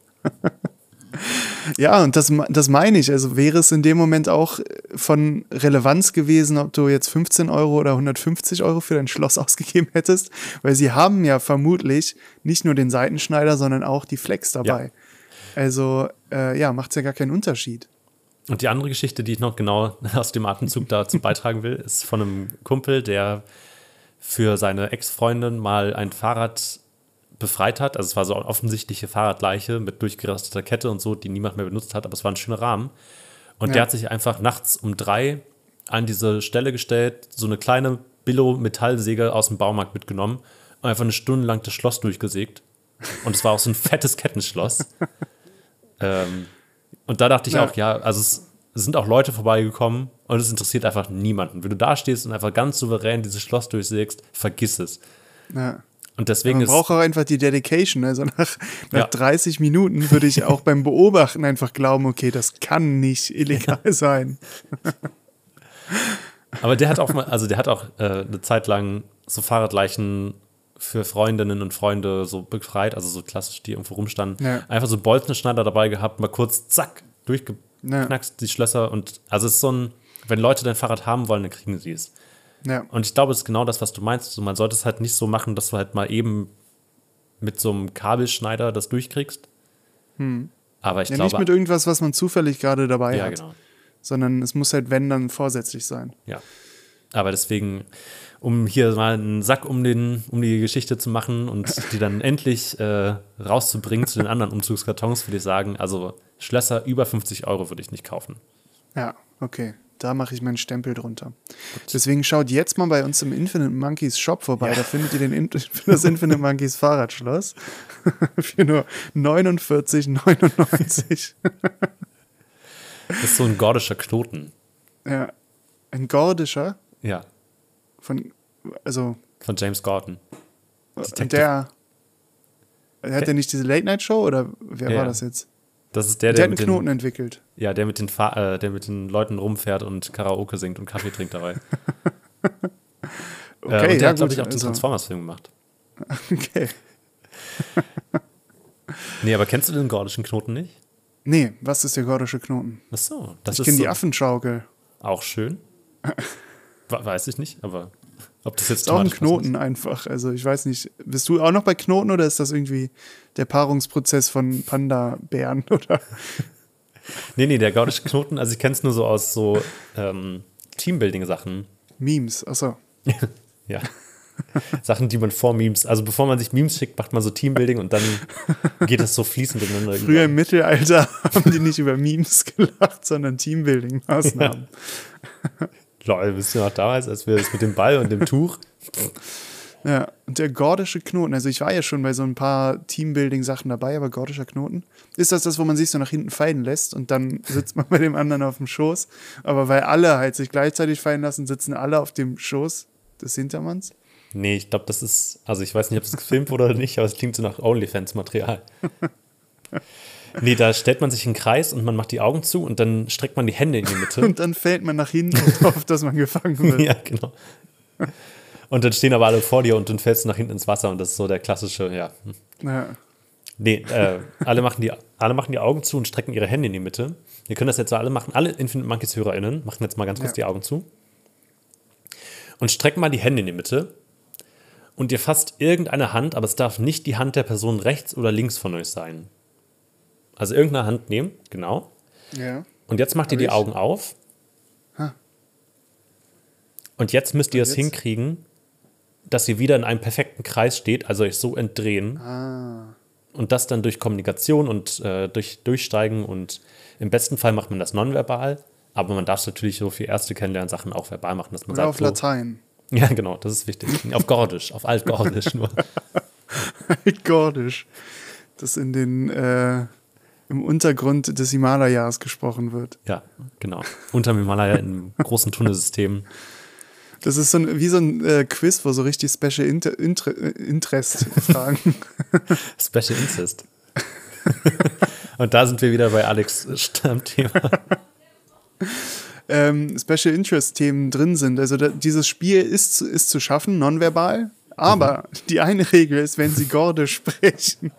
Ja, und das, das meine ich. Also wäre es in dem Moment auch von Relevanz gewesen, ob du jetzt 15 Euro oder 150 Euro für dein Schloss [LAUGHS] ausgegeben hättest, weil sie haben ja vermutlich nicht nur den Seitenschneider, sondern auch die Flex dabei. Also äh, ja, macht es ja gar keinen Unterschied. Und die andere Geschichte, die ich noch genau [LAUGHS] aus dem Atemzug dazu beitragen will, ist von einem Kumpel, der für seine Ex-Freundin mal ein Fahrrad befreit hat. Also es war so eine offensichtliche Fahrradleiche mit durchgerasteter Kette und so, die niemand mehr benutzt hat, aber es war ein schöner Rahmen. Und Ja. der hat sich einfach nachts um drei an diese Stelle gestellt, so eine kleine Billo-Metallsäge aus dem Baumarkt mitgenommen und einfach eine Stunde lang das Schloss durchgesägt. Und es war auch so ein [LAUGHS] fettes Kettenschloss. ähm, und da dachte ich Ja. auch, ja, also es, es sind auch Leute vorbeigekommen und es interessiert einfach niemanden. Wenn du da stehst und einfach ganz souverän dieses Schloss durchsägst, vergiss es. Ja. Und deswegen Man braucht auch einfach die Dedication. Also nach, nach Ja. 30 Minuten würde ich auch beim Beobachten einfach glauben, okay, das kann nicht illegal sein. [LAUGHS] Aber der hat auch mal, also der hat auch äh, eine Zeit lang so Fahrradleichen für Freundinnen und Freunde so befreit, also so klassisch, die irgendwo rumstanden. Ja. Einfach so Bolzenschneider dabei gehabt, mal kurz, zack, durchgeknackst, die Schlösser. Und also es ist so ein, wenn Leute dein Fahrrad haben wollen, dann kriegen sie es. Ja. Und ich glaube, es ist genau das, was du meinst. So, man sollte es halt nicht so machen, dass du halt mal eben mit so einem Kabelschneider das durchkriegst. Aber ich Hm. ja glaube. nicht mit irgendwas, was man zufällig gerade dabei ja, hat, genau. sondern es muss halt, wenn, dann vorsätzlich sein. Ja. Aber deswegen, um hier mal einen Sack um, den, um die Geschichte zu machen und [LAUGHS] die dann endlich äh, rauszubringen zu den anderen Umzugskartons, würde ich sagen, also Schlösser über 50 Euro würde ich nicht kaufen. Ja, okay. Da mache ich meinen Stempel drunter. Deswegen schaut jetzt mal bei uns im Infinite Monkeys Shop vorbei. Da findet ihr den In [LAUGHS] das Infinite Monkeys Fahrradschloss [LAUGHS] für nur 49,99. Das ist so ein gordischer Knoten. ja. Ein gordischer Ja, von, also, von James Gordon. und der, hat der nicht diese Late-Night-Show oder wer Ja, war ja. das jetzt? Das ist der, Der der, hat einen mit den, Knoten entwickelt. ja, der, mit den Fa äh, der mit den Leuten rumfährt und Karaoke singt und Kaffee trinkt dabei. Okay, [LAUGHS] äh, und der ja, hat, glaube ich, auch den also- Transformers-Film gemacht. [LAUGHS] Okay. [LAUGHS] Nee, aber kennst du den gordischen Knoten nicht? Nee, was ist der gordische Knoten? Ach so, das Ich ist kenne so die Affenschaukel. auch schön. We- Weiß ich nicht, aber ob das jetzt Ist auch ein Knoten einfach. Also ich weiß nicht, bist du auch noch bei Knoten oder ist das irgendwie der Paarungsprozess von Panda-Bären [LAUGHS] oder? Nee, nee, der gordische Knoten, also ich kenne es nur so aus so ähm, Teambuilding-Sachen. Memes, achso. [LAUGHS] Ja. Sachen, die man vor Memes, also bevor man sich Memes schickt, macht man so Teambuilding und dann geht das so fließend ineinander [LAUGHS] Früher über. im Mittelalter haben die nicht über Memes gelacht, sondern Teambuilding-Maßnahmen. Lol, wisst ihr noch damals, als wir das mit dem Ball und dem Tuch? Ja. und der gordische Knoten, also ich war ja schon bei so ein paar Teambuilding-Sachen dabei, aber gordischer Knoten, ist das das, wo man sich so nach hinten fallen lässt und dann [LAUGHS] sitzt man bei dem anderen auf dem Schoß, aber weil alle halt sich gleichzeitig fallen lassen, sitzen alle auf dem Schoß des Hintermanns. Nee, ich glaube, das ist, also ich weiß nicht, ob es gefilmt wurde oder nicht, aber es klingt so nach OnlyFans-Material. [LAUGHS] Nee, da stellt man sich in den Kreis und man macht die Augen zu und dann streckt man die Hände in die Mitte. [LAUGHS] Und dann fällt man nach hinten und hofft, dass man gefangen wird. [LAUGHS] ja, genau. Und dann stehen aber alle vor dir und dann fällst du nach hinten ins Wasser und das ist so der klassische, ja. Ja. Nee, äh, alle, machen die, alle machen die Augen zu und strecken ihre Hände in die Mitte. Wir können das jetzt so alle machen. Alle Infinite Monkeys HörerInnen machen jetzt mal ganz kurz Ja. die Augen zu. Und strecken mal die Hände in die Mitte. Und ihr fasst irgendeine Hand, aber es darf nicht die Hand der Person rechts oder links von euch sein. Also irgendeine Hand nehmen, genau. Ja. Und jetzt macht ihr die ich. Augen auf. Ha. Und jetzt müsst ihr es hinkriegen, dass ihr wieder in einem perfekten Kreis steht, also euch so entdrehen. Ah. Und das dann durch Kommunikation und äh, durch Durchsteigen und im besten Fall macht man das nonverbal, aber man darf es natürlich so für erste Kennenlernen-Sachen auch verbal machen, dass man Oder sagt, auf so, Latein. [LAUGHS] Ja, genau, das ist wichtig. Auf Gordisch, auf Altgordisch nur. [LAUGHS] Gordisch. Das in den, äh, im Untergrund des Himalayas gesprochen wird. Ja, genau. Unterm Himalaya im großen Tunnelsystem. Das ist so ein, wie so ein äh, Quiz, wo so richtig Special Inter Inter äh, Interest fragen. [LAUGHS] Special Incest. [LAUGHS] und da sind wir wieder bei Alex Stammthema. [LAUGHS] ähm, Special Interest Themen drin sind. Also da, dieses Spiel ist, zu- ist zu schaffen, nonverbal. Aber die eine Regel ist, wenn sie Gordisch sprechen,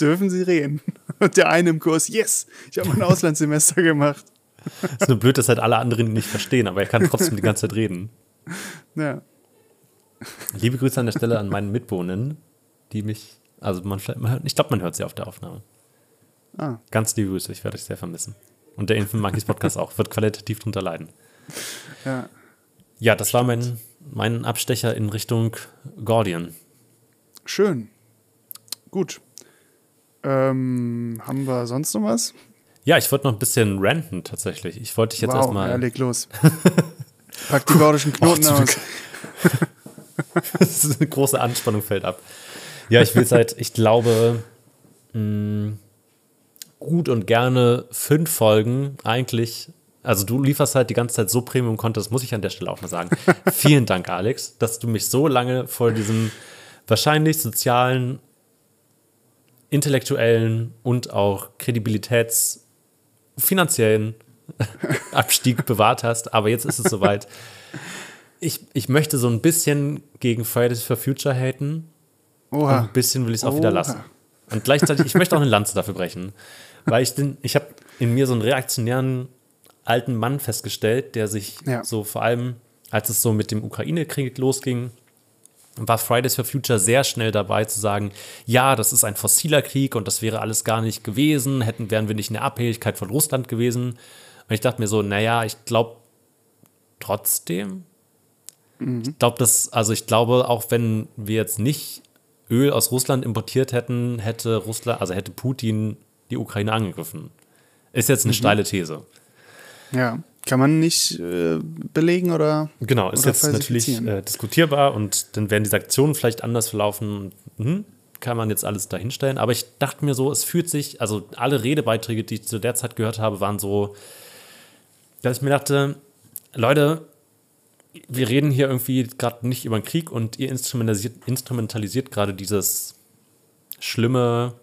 dürfen sie reden. Und der eine im Kurs, yes, ich habe mein Auslandssemester gemacht. [LAUGHS] ist nur blöd, dass halt alle anderen ihn nicht verstehen, aber er kann trotzdem die ganze Zeit reden. Ja. Liebe Grüße an der Stelle an meinen Mitwohnern, die mich, also man, ich glaube, man hört sie auf der Aufnahme. Ah. Ganz liebe Grüße, ich werde euch sehr vermissen. Und der Infant Monkeys Podcast auch, wird qualitativ drunter leiden. Ja. Ja, das war mein, mein Abstecher in Richtung Gordian. Schön. Gut. Ähm, haben wir sonst noch was? Ja, ich wollte noch ein bisschen ranten tatsächlich. Ich wollte dich jetzt wow, ja, erstmal. leg los. [LAUGHS] Pack die gordischen Knoten zum aus. das ist eine große Anspannung fällt ab. Ja, ich will seit, ich glaube, mh, gut und gerne fünf Folgen eigentlich. Also du lieferst halt die ganze Zeit so Premium-Content, das muss ich an der Stelle auch mal sagen. Vielen Dank, Alex, dass du mich so lange vor diesem wahrscheinlich sozialen, intellektuellen und auch Kredibilitäts- finanziellen [LAUGHS] Abstieg bewahrt hast. Aber jetzt ist es soweit. Ich, ich möchte so ein bisschen gegen Fridays for Future haten. Und Oha. ein bisschen will ich es auch wieder Oha. lassen. Und gleichzeitig, ich möchte auch eine Lanze dafür brechen. Weil ich den, ich habe in mir so einen reaktionären alten Mann festgestellt, der sich Ja. so vor allem, als es so mit dem Ukraine-Krieg losging, war Fridays for Future sehr schnell dabei zu sagen, ja, das ist ein fossiler Krieg und das wäre alles gar nicht gewesen, hätten, wären wir nicht in der Abhängigkeit von Russland gewesen. Und ich dachte mir so, naja, ich glaube trotzdem, ich glaube, dass, also ich glaube, auch wenn wir jetzt nicht Öl aus Russland importiert hätten, hätte Russland, also hätte Putin die Ukraine angegriffen. Ist jetzt eine steile These. Ja. Kann man nicht äh, belegen oder? Genau, ist Oder jetzt natürlich äh, diskutierbar und dann werden die Sanktionen vielleicht anders verlaufen. Mhm, kann man jetzt alles dahinstellen. Aber ich dachte mir so, es fühlt sich, also alle Redebeiträge, die ich zu der Zeit gehört habe, waren so, dass ich mir dachte, Leute, wir reden hier irgendwie gerade nicht über den Krieg und ihr instrumentalisiert, instrumentalisiert gerade dieses schlimme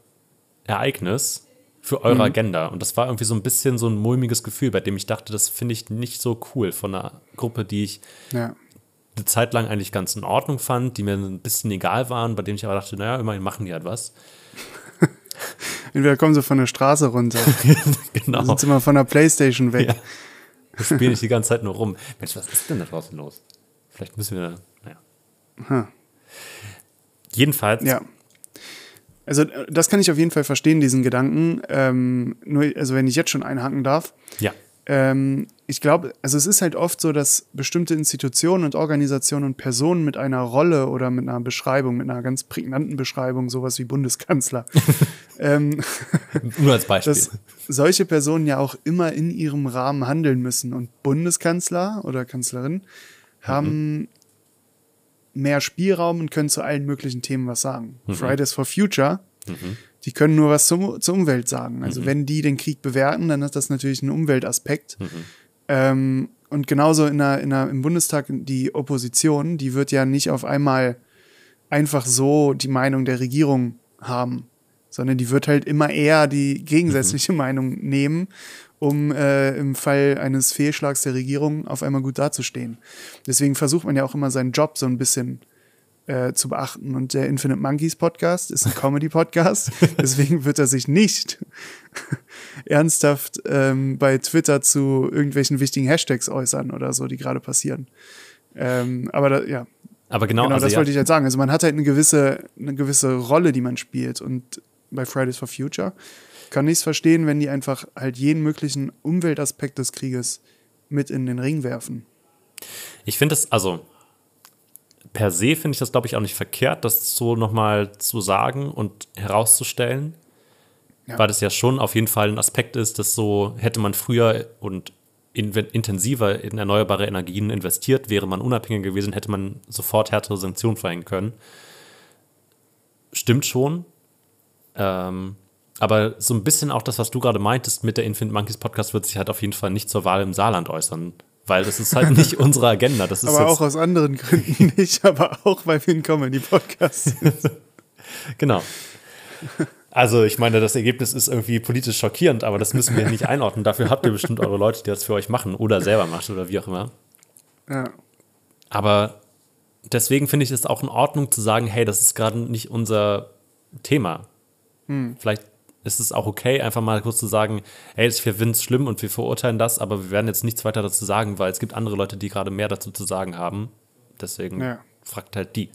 Ereignis für eure Agenda. Und das war irgendwie so ein bisschen so ein mulmiges Gefühl, bei dem ich dachte, das finde ich nicht so cool von einer Gruppe, die ich Ja. eine Zeit lang eigentlich ganz in Ordnung fand, die mir ein bisschen egal waren, bei denen ich aber dachte, naja, immerhin machen die halt was. [LAUGHS] Entweder kommen sie von der Straße runter, [LAUGHS] genau. sind sie mal von der Playstation weg. Ja. Wir spielen nicht die ganze Zeit nur rum. Mensch, was ist denn da draußen los? Vielleicht müssen wir, naja. Hm. Jedenfalls, Ja. Also äh, das kann ich auf jeden Fall verstehen, diesen Gedanken. Ähm, nur, also wenn ich jetzt schon einhaken darf, ja. Ähm, ich glaube, also es ist halt oft so, dass bestimmte Institutionen und Organisationen und Personen mit einer Rolle oder mit einer Beschreibung, mit einer ganz prägnanten Beschreibung, sowas wie Bundeskanzler, [LAUGHS] ähm, Nur als Beispiel. dass solche Personen ja auch immer in ihrem Rahmen handeln müssen. Und Bundeskanzler oder Kanzlerin haben mehr Spielraum und können zu allen möglichen Themen was sagen. Fridays for Future, die können nur was zum, zur Umwelt sagen. Also wenn die den Krieg bewerten, dann ist das natürlich ein Umweltaspekt. Ähm, und genauso in der, in der, im Bundestag die Opposition, die wird ja nicht auf einmal einfach so die Meinung der Regierung haben, sondern die wird halt immer eher die gegensätzliche Meinung nehmen, um äh, im Fall eines Fehlschlags der Regierung auf einmal gut dazustehen. Deswegen versucht man ja auch immer seinen Job so ein bisschen äh, zu beachten. Und der Infinite Monkeys Podcast ist ein Comedy-Podcast, [LAUGHS] deswegen wird er sich nicht [LAUGHS] ernsthaft ähm, bei Twitter zu irgendwelchen wichtigen Hashtags äußern oder so, die gerade passieren. Ähm, aber da, ja, Aber genau, genau, also das ja, wollte ich halt sagen. Also man hat halt eine gewisse, eine gewisse Rolle, die man spielt. Und bei Fridays for Future kann ich es verstehen, wenn die einfach halt jeden möglichen Umweltaspekt des Krieges mit in den Ring werfen. Ich finde es, also per se finde ich das, glaube ich, auch nicht verkehrt, das so nochmal zu sagen und herauszustellen. Ja. Weil das ja schon auf jeden Fall ein Aspekt ist, dass so hätte man früher und in, intensiver in erneuerbare Energien investiert, wäre man unabhängiger gewesen, hätte man sofort härtere Sanktionen verhängen können. Stimmt schon. Ähm, aber so ein bisschen auch das, was du gerade meintest mit der Infinite Monkeys Podcast, wird sich halt auf jeden Fall nicht zur Wahl im Saarland äußern. Weil das ist halt nicht [LAUGHS] unsere Agenda. Das ist Aber auch aus anderen Gründen [LAUGHS] nicht, aber auch weil wir ein Comedy-Podcast sind. Genau. Also ich meine, das Ergebnis ist irgendwie politisch schockierend, aber das müssen wir nicht [LAUGHS] einordnen. Dafür habt ihr bestimmt eure Leute, die das für euch machen oder selber macht oder wie auch immer. Ja. Aber deswegen finde ich es auch in Ordnung zu sagen, hey, das ist gerade nicht unser Thema. Vielleicht ist es auch okay, einfach mal kurz zu sagen, hey, ich finde es schlimm und wir verurteilen das, aber wir werden jetzt nichts weiter dazu sagen, weil es gibt andere Leute, die gerade mehr dazu zu sagen haben. Deswegen Ja. fragt halt die.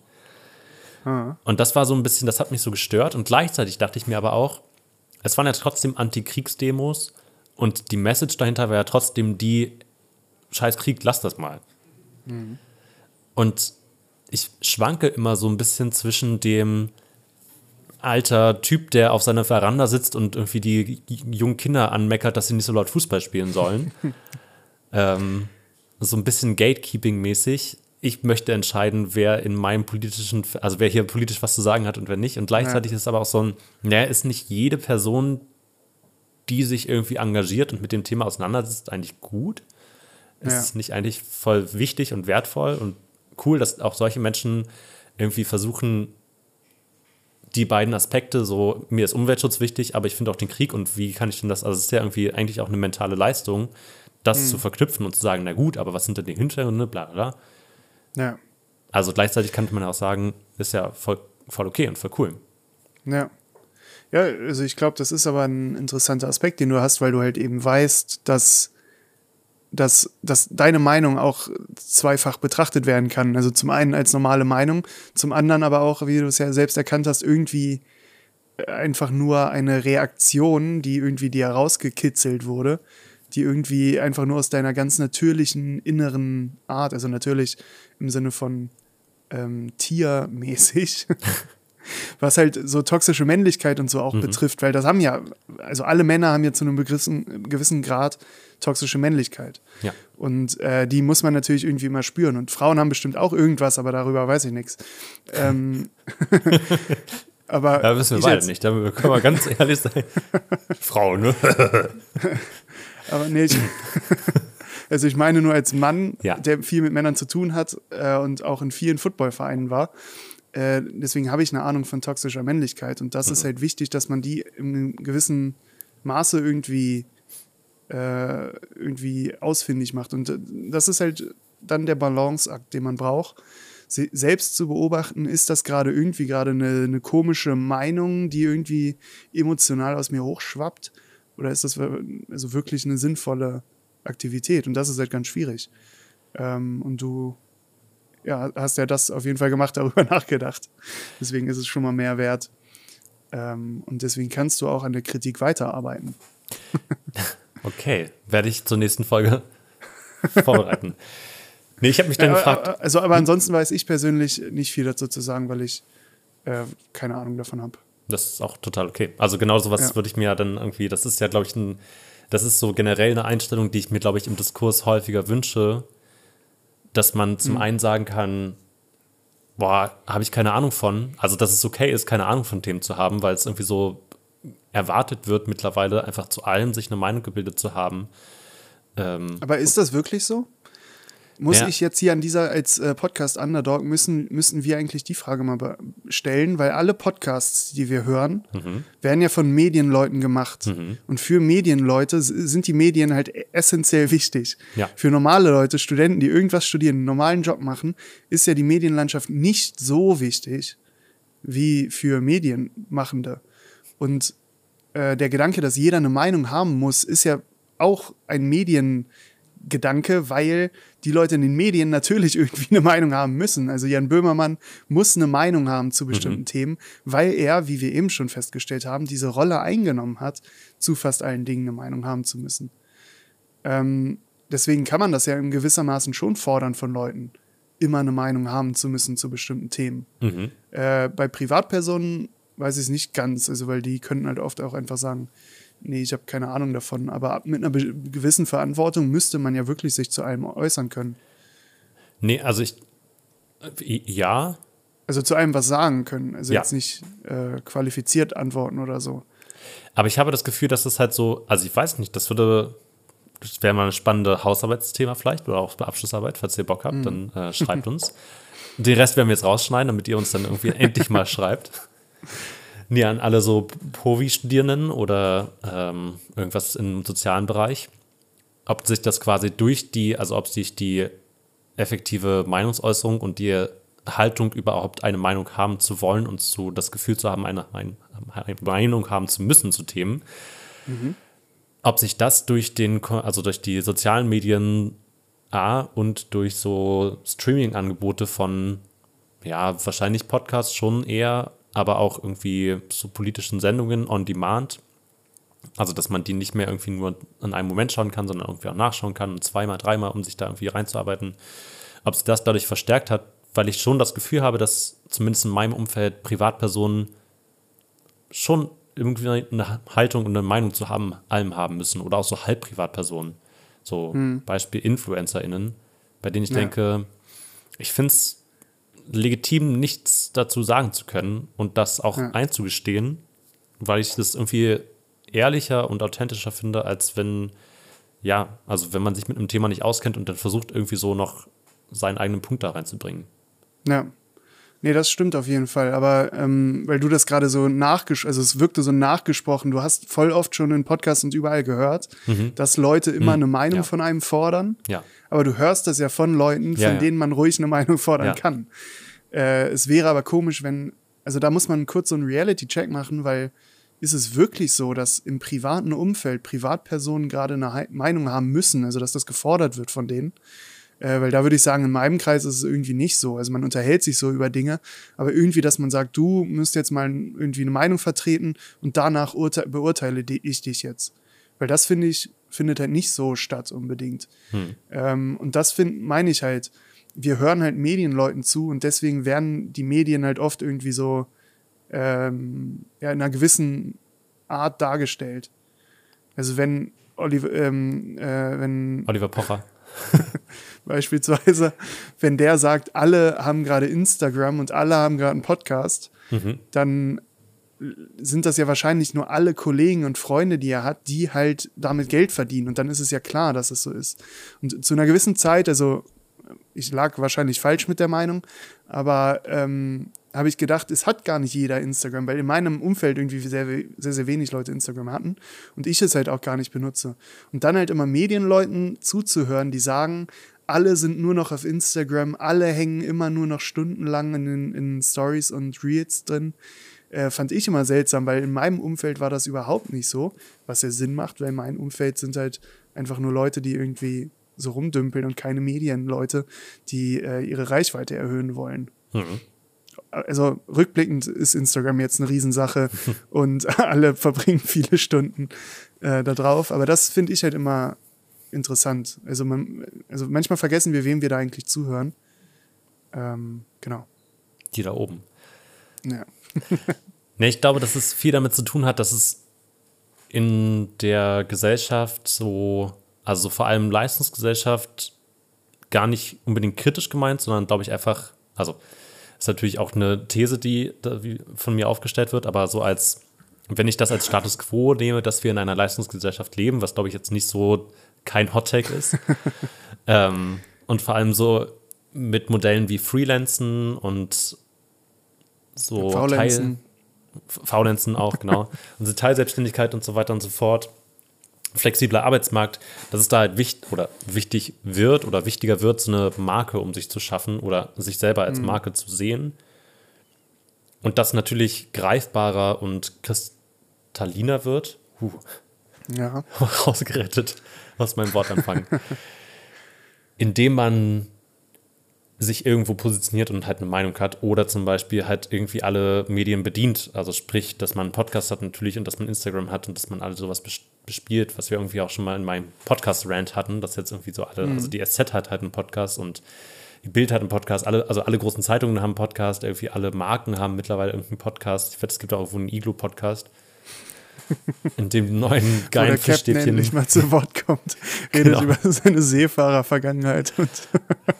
Ah. Und das war so ein bisschen, das hat mich so gestört. Und gleichzeitig dachte ich mir aber auch, es waren ja trotzdem Antikriegsdemos und die Message dahinter war ja trotzdem die, scheiß Krieg, lass das mal. Und ich schwanke immer so ein bisschen zwischen dem alter Typ, der auf seiner Veranda sitzt und irgendwie die jungen Kinder anmeckert, dass sie nicht so laut Fußball spielen sollen. [LAUGHS] ähm, so ein bisschen Gatekeeping-mäßig. Ich möchte entscheiden, wer in meinem politischen, also wer hier politisch was zu sagen hat und wer nicht. Und gleichzeitig ist aber auch so ein, naja, ist nicht jede Person, die sich irgendwie engagiert und mit dem Thema auseinandersetzt, eigentlich gut? Ist Ja. es nicht eigentlich voll wichtig und wertvoll und cool, dass auch solche Menschen irgendwie versuchen, die beiden Aspekte, so mir ist Umweltschutz wichtig, aber ich finde auch den Krieg und wie kann ich denn das, also es ist ja irgendwie eigentlich auch eine mentale Leistung, das zu verknüpfen und zu sagen, na gut, aber was sind denn die Hintergründe, bla bla. bla. Ja. Also gleichzeitig könnte man auch sagen, ist ja voll, voll okay und voll cool. Ja. Ja, also ich glaube, das ist aber ein interessanter Aspekt, den du hast, weil du halt eben weißt, dass, dass, dass deine Meinung auch zweifach betrachtet werden kann. Also zum einen als normale Meinung, zum anderen aber auch, wie du es ja selbst erkannt hast, irgendwie einfach nur eine Reaktion, die irgendwie dir herausgekitzelt wurde, die irgendwie einfach nur aus deiner ganz natürlichen inneren Art, also natürlich im Sinne von ähm, tiermäßig, [LAUGHS] was halt so toxische Männlichkeit und so auch betrifft, weil das haben ja, also alle Männer haben ja zu einem gewissen, gewissen Grad toxische Männlichkeit. Ja. Und äh, die muss man natürlich irgendwie immer spüren. Und Frauen haben bestimmt auch irgendwas, aber darüber weiß ich nichts. Ähm, [LAUGHS] aber Da wissen wir beide jetzt- nicht, da können wir ganz ehrlich sein. [LAUGHS] Frau, ne? [LAUGHS] Aber nee, ich, also ich meine nur als Mann, Ja. der viel mit Männern zu tun hat äh, und auch in vielen Footballvereinen war. Äh, deswegen habe ich eine Ahnung von toxischer Männlichkeit. Und das ist halt wichtig, dass man die in gewissen Maße irgendwie, äh, irgendwie ausfindig macht. Und äh, das ist halt dann der Balanceakt, den man braucht. Se selbst zu beobachten, ist das gerade irgendwie gerade eine, eine komische Meinung, die irgendwie emotional aus mir hochschwappt? Oder ist das also wirklich eine sinnvolle Aktivität? Und das ist halt ganz schwierig. Ähm, und du ja, hast ja das auf jeden Fall gemacht, darüber [LAUGHS] nachgedacht. Deswegen ist es schon mal mehr wert. Ähm, und deswegen kannst du auch an der Kritik weiterarbeiten. [LAUGHS] Okay, werde ich zur nächsten Folge [LAUGHS] vorbereiten. Nee, ich habe mich dann Ja, gefragt, aber- Also, aber ansonsten weiß ich persönlich nicht viel dazu zu sagen, weil ich äh, keine Ahnung davon habe. Das ist auch total okay. Also genau sowas Ja. würde ich mir ja dann irgendwie, das ist ja, glaube ich, ein, das ist so generell eine Einstellung, die ich mir, glaube ich, im Diskurs häufiger wünsche, dass man Mhm. zum einen sagen kann, boah, habe ich keine Ahnung von. Also, dass es okay ist, keine Ahnung von Themen zu haben, weil es irgendwie so erwartet wird, mittlerweile einfach zu allem sich eine Meinung gebildet zu haben. Ähm, Aber ist das wirklich so? Muss Ja. ich jetzt hier an dieser als äh, Podcast Underdog müssen müssen wir eigentlich die Frage mal stellen, weil alle Podcasts, die wir hören, Mhm. werden ja von Medienleuten gemacht und für Medienleute sind die Medien halt e- essentiell wichtig. Ja. Für normale Leute, Studenten, die irgendwas studieren, einen normalen Job machen, ist ja die Medienlandschaft nicht so wichtig wie für Medienmachende. Und äh, der Gedanke, dass jeder eine Meinung haben muss, ist ja auch ein Mediengedanke, weil die Leute in den Medien natürlich [LAUGHS] irgendwie eine Meinung haben müssen. Also Jan Böhmermann muss eine Meinung haben zu bestimmten Themen, weil er, wie wir eben schon festgestellt haben, diese Rolle eingenommen hat, zu fast allen Dingen eine Meinung haben zu müssen. Ähm, deswegen kann man das ja in gewissermaßen schon fordern von Leuten, immer eine Meinung haben zu müssen zu bestimmten Themen. mhm. Äh, bei Privatpersonen weiß ich es nicht ganz, also weil die könnten halt oft auch einfach sagen, nee, ich habe keine Ahnung davon. Aber ab- mit einer gewissen Verantwortung müsste man ja wirklich sich zu allem äußern können. Nee, also ich, äh, ja, Also zu allem was sagen können. Also Ja. jetzt nicht äh, qualifiziert antworten oder so. Aber ich habe das Gefühl, dass es halt so, also ich weiß nicht, das würde, das wäre mal ein spannendes Hausarbeitsthema vielleicht oder auch Abschlussarbeit, falls ihr Bock habt, dann äh, schreibt uns. Den Rest werden wir jetzt rausschneiden, damit ihr uns dann irgendwie [LAUGHS] endlich mal schreibt. Nee, an alle so Povi-Studierenden oder ähm, irgendwas im sozialen Bereich, ob sich das quasi durch die, also ob sich die effektive Meinungsäußerung und die Haltung überhaupt eine Meinung haben zu wollen und zu das Gefühl zu haben, eine, ein- eine Meinung haben zu müssen zu Themen, ob sich das durch den, also durch die sozialen Medien A und durch so Streaming-Angebote von, ja, wahrscheinlich Podcasts schon eher, aber auch irgendwie so politischen Sendungen on demand. Also, dass man die nicht mehr irgendwie nur in einem Moment schauen kann, sondern irgendwie auch nachschauen kann, und zweimal, dreimal, um sich da irgendwie reinzuarbeiten. Ob sich das dadurch verstärkt hat, weil ich schon das Gefühl habe, dass zumindest in meinem Umfeld Privatpersonen schon irgendwie eine Haltung und eine Meinung zu haben, allem haben müssen. Oder auch so Halbprivatpersonen. So Beispiel InfluencerInnen, bei denen ich Ja. denke, ich finde es legitim, nichts dazu sagen zu können und das auch Ja. einzugestehen, weil ich das irgendwie ehrlicher und authentischer finde, als wenn, ja, also wenn man sich mit einem Thema nicht auskennt und dann versucht, irgendwie so noch seinen eigenen Punkt da reinzubringen. Ja. Nee, das stimmt auf jeden Fall. Aber ähm, weil du das gerade so nachgesprochen, also es wirkte so nachgesprochen, du hast voll oft schon in Podcasts und überall gehört, dass Leute immer eine Meinung Mhm. Ja. von einem fordern. Ja. Aber du hörst das ja von Leuten, von Ja, ja. denen man ruhig eine Meinung fordern kann. Äh, es wäre aber komisch, wenn, also da muss man kurz so einen Reality-Check machen, weil ist es wirklich so, dass im privaten Umfeld Privatpersonen gerade eine Meinung haben müssen, also dass das gefordert wird von denen? Äh, weil da würde ich sagen, in meinem Kreis ist es irgendwie nicht so. Also man unterhält sich so über Dinge, aber irgendwie, dass man sagt, du müsst jetzt mal irgendwie eine Meinung vertreten und danach urte beurteile ich dich jetzt. Weil das finde ich, findet halt nicht so statt unbedingt. Ähm, und das meine ich halt, wir hören halt Medienleuten zu und deswegen werden die Medien halt oft irgendwie so ähm, ja, in einer gewissen Art dargestellt. Also wenn Oliver, ähm, äh, wenn Oliver Pocher. [LAUGHS] beispielsweise, [LAUGHS] wenn der sagt, alle haben gerade Instagram und alle haben gerade einen Podcast, dann sind das ja wahrscheinlich nur alle Kollegen und Freunde, die er hat, die halt damit Geld verdienen. Und dann ist es ja klar, dass es so ist. Und zu einer gewissen Zeit, also ich lag wahrscheinlich falsch mit der Meinung, aber ähm, habe ich gedacht, es hat gar nicht jeder Instagram, weil in meinem Umfeld irgendwie sehr, sehr, sehr wenig Leute Instagram hatten und ich es halt auch gar nicht benutze. Und dann halt immer Medienleuten zuzuhören, die sagen, alle sind nur noch auf Instagram, alle hängen immer nur noch stundenlang in, in Stories und Reels drin, äh, fand ich immer seltsam, weil in meinem Umfeld war das überhaupt nicht so, was ja Sinn macht, weil mein Umfeld sind halt einfach nur Leute, die irgendwie so rumdümpeln und keine Medienleute, die äh, ihre Reichweite erhöhen wollen. Mhm. also rückblickend ist Instagram jetzt eine Riesensache [LAUGHS] und [LAUGHS] alle verbringen viele Stunden äh, da drauf. Aber das finde ich halt immer interessant. Also, man, also manchmal vergessen wir, wem wir da eigentlich zuhören. Ähm, genau. Die da oben. Ja. [LAUGHS] Nee, ich glaube, dass es viel damit zu tun hat, dass es in der Gesellschaft so, also vor allem Leistungsgesellschaft, gar nicht unbedingt kritisch gemeint, sondern glaube ich einfach, also ist natürlich auch eine These, die von mir aufgestellt wird, aber so als, wenn ich das als Status quo nehme, dass wir in einer Leistungsgesellschaft leben, was glaube ich jetzt nicht so kein Hot Take ist, [LAUGHS] ähm, und vor allem so mit Modellen wie Freelancen und so Faulenzen. Teil, Faulenzen auch, genau. [LAUGHS] Unsere Teilselbstständigkeit und so weiter und so fort. Flexibler Arbeitsmarkt, dass es da halt wichtig oder wichtig wird oder wichtiger wird, so eine Marke um sich zu schaffen oder sich selber als Marke zu sehen. Und das natürlich greifbarer und kristalliner wird. Huh, Ja. [LAUGHS] rausgerettet aus meinem Wortanfang. Indem man sich irgendwo positioniert und halt eine Meinung hat oder zum Beispiel halt irgendwie alle Medien bedient. Also sprich, dass man einen Podcast hat natürlich und dass man Instagram hat und dass man alle sowas bes- bespielt, was wir irgendwie auch schon mal in meinem Podcast-Rant hatten, dass jetzt irgendwie so alle, also die SZ hat halt einen Podcast und die Bild hat einen Podcast, alle, also alle großen Zeitungen haben einen Podcast, irgendwie alle Marken haben mittlerweile irgendeinen Podcast. Ich wette, es gibt auch irgendwo einen Iglo-Podcast. [LAUGHS] In dem neuen geilen Fischstäbchen. endlich mal zu Wort kommt, redet Genau. über seine Seefahrer-Vergangenheit und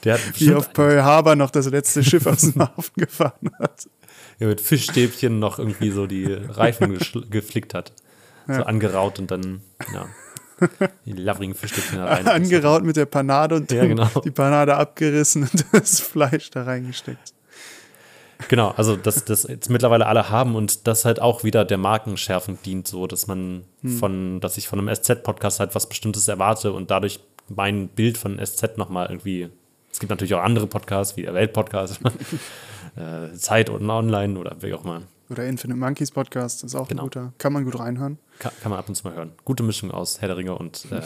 Der hat [LAUGHS] wie auf Pearl Harbor noch das letzte [LAUGHS] Schiff aus dem Hafen gefahren hat. ja, mit Fischstäbchen noch irgendwie so die Reifen geflickt hat. So angeraut und dann, ja, die lavrigen Fischstäbchen da rein. Angeraut mit der Panade und Ja, genau. die Panade abgerissen und das Fleisch da reingesteckt. Genau, also dass das jetzt mittlerweile alle haben und das halt auch wieder der Markenschärfung dient, so dass man von, dass ich von einem SZ-Podcast halt was Bestimmtes erwarte und dadurch mein Bild von SZ nochmal irgendwie. Es gibt natürlich auch andere Podcasts, wie der Welt-Podcast, [LAUGHS] äh, Zeit und Online oder wie auch immer. Oder Infinite Monkeys Podcast ist auch Genau. ein guter. Kann man gut reinhören. Kann, kann man ab und zu mal hören. Gute Mischung aus Herr der Ringe und äh,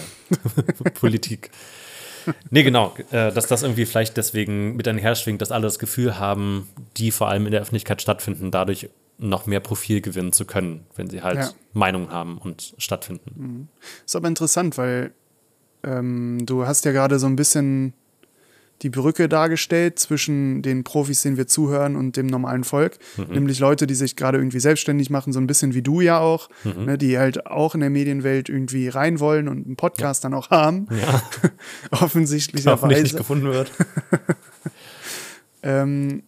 [LAUGHS] Politik. [LAUGHS] Nee, genau, äh, dass das irgendwie vielleicht deswegen mit einherschwingt, dass alle das Gefühl haben, die vor allem in der Öffentlichkeit stattfinden, dadurch noch mehr Profil gewinnen zu können, wenn sie halt Ja. Meinungen haben und stattfinden. Ist aber interessant, weil ähm, du hast ja gerade so ein bisschen die Brücke dargestellt zwischen den Profis, denen wir zuhören, und dem normalen Volk. Nämlich Leute, die sich gerade irgendwie selbstständig machen, so ein bisschen wie du ja auch, ne, die halt auch in der Medienwelt irgendwie rein wollen und einen Podcast dann auch haben. Ja, [LAUGHS] hoffentlich nicht gefunden wird. [LAUGHS] Ähm,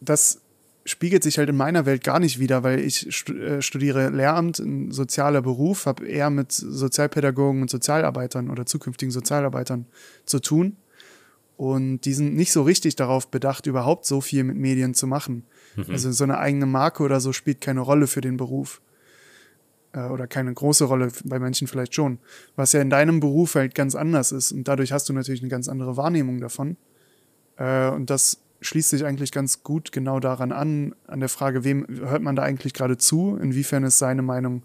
das spiegelt sich halt in meiner Welt gar nicht wieder, weil ich äh, studiere Lehramt, ein sozialer Beruf, habe eher mit Sozialpädagogen und Sozialarbeitern oder zukünftigen Sozialarbeitern zu tun. Und die sind nicht so richtig darauf bedacht, überhaupt so viel mit Medien zu machen. Also so eine eigene Marke oder so spielt keine Rolle für den Beruf. Äh, Oder keine große Rolle, bei manchen vielleicht schon. Was ja in deinem Beruf halt ganz anders ist. Und dadurch hast du natürlich eine ganz andere Wahrnehmung davon. Äh, und das schließt sich eigentlich ganz gut genau daran an, an der Frage, wem hört man da eigentlich gerade zu? Inwiefern ist seine Meinung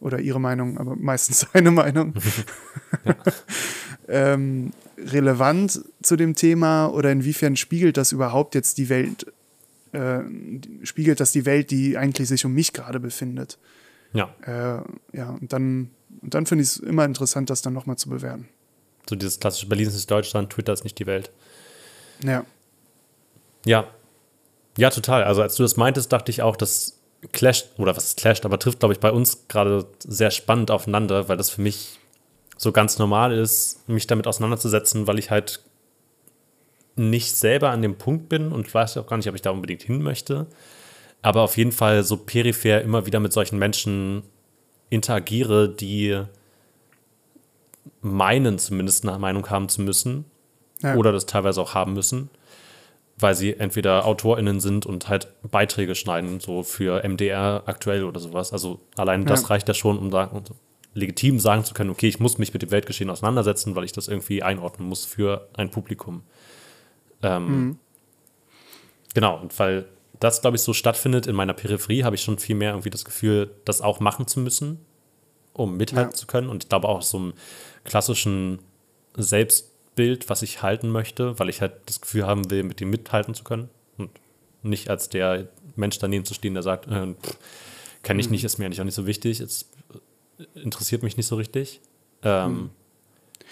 oder ihre Meinung, aber meistens [LAUGHS] seine Meinung, [LAUGHS] [LAUGHS] ähm, relevant zu dem Thema oder inwiefern spiegelt das überhaupt jetzt die Welt, äh, spiegelt das die Welt, die eigentlich sich um mich gerade befindet? Ja, Äh, ja, und dann, und dann finde ich es immer interessant, das dann nochmal zu bewerten. so dieses klassische Berlin ist nicht Deutschland, Twitter ist nicht die Welt. Ja, Ja. Ja, total. Also als du das meintest, dachte ich auch, das clasht, oder was clasht, aber trifft, glaube ich, bei uns gerade sehr spannend aufeinander, weil das für mich so ganz normal ist, mich damit auseinanderzusetzen, weil ich halt nicht selber an dem Punkt bin und weiß auch gar nicht, ob ich da unbedingt hin möchte. Aber auf jeden Fall so peripher immer wieder mit solchen Menschen interagiere, die meinen zumindest eine Meinung haben zu müssen Ja. oder das teilweise auch haben müssen, weil sie entweder AutorInnen sind und halt Beiträge schneiden, so für MDR aktuell oder sowas. Also allein das Ja. reicht ja schon, um sagen, um legitim sagen zu können, okay, ich muss mich mit dem Weltgeschehen auseinandersetzen, weil ich das irgendwie einordnen muss für ein Publikum. Ähm, Genau, und weil das, glaube ich, so stattfindet in meiner Peripherie, habe ich schon viel mehr irgendwie das Gefühl, das auch machen zu müssen, um mithalten Ja. zu können. Und ich glaube auch so einem klassischen Selbstbild, was ich halten möchte, weil ich halt das Gefühl haben will, mit dem mithalten zu können. Und nicht als der Mensch daneben zu stehen, der sagt, äh, kenne ich Mhm. nicht, ist mir eigentlich auch nicht so wichtig, es interessiert mich nicht so richtig. Ähm,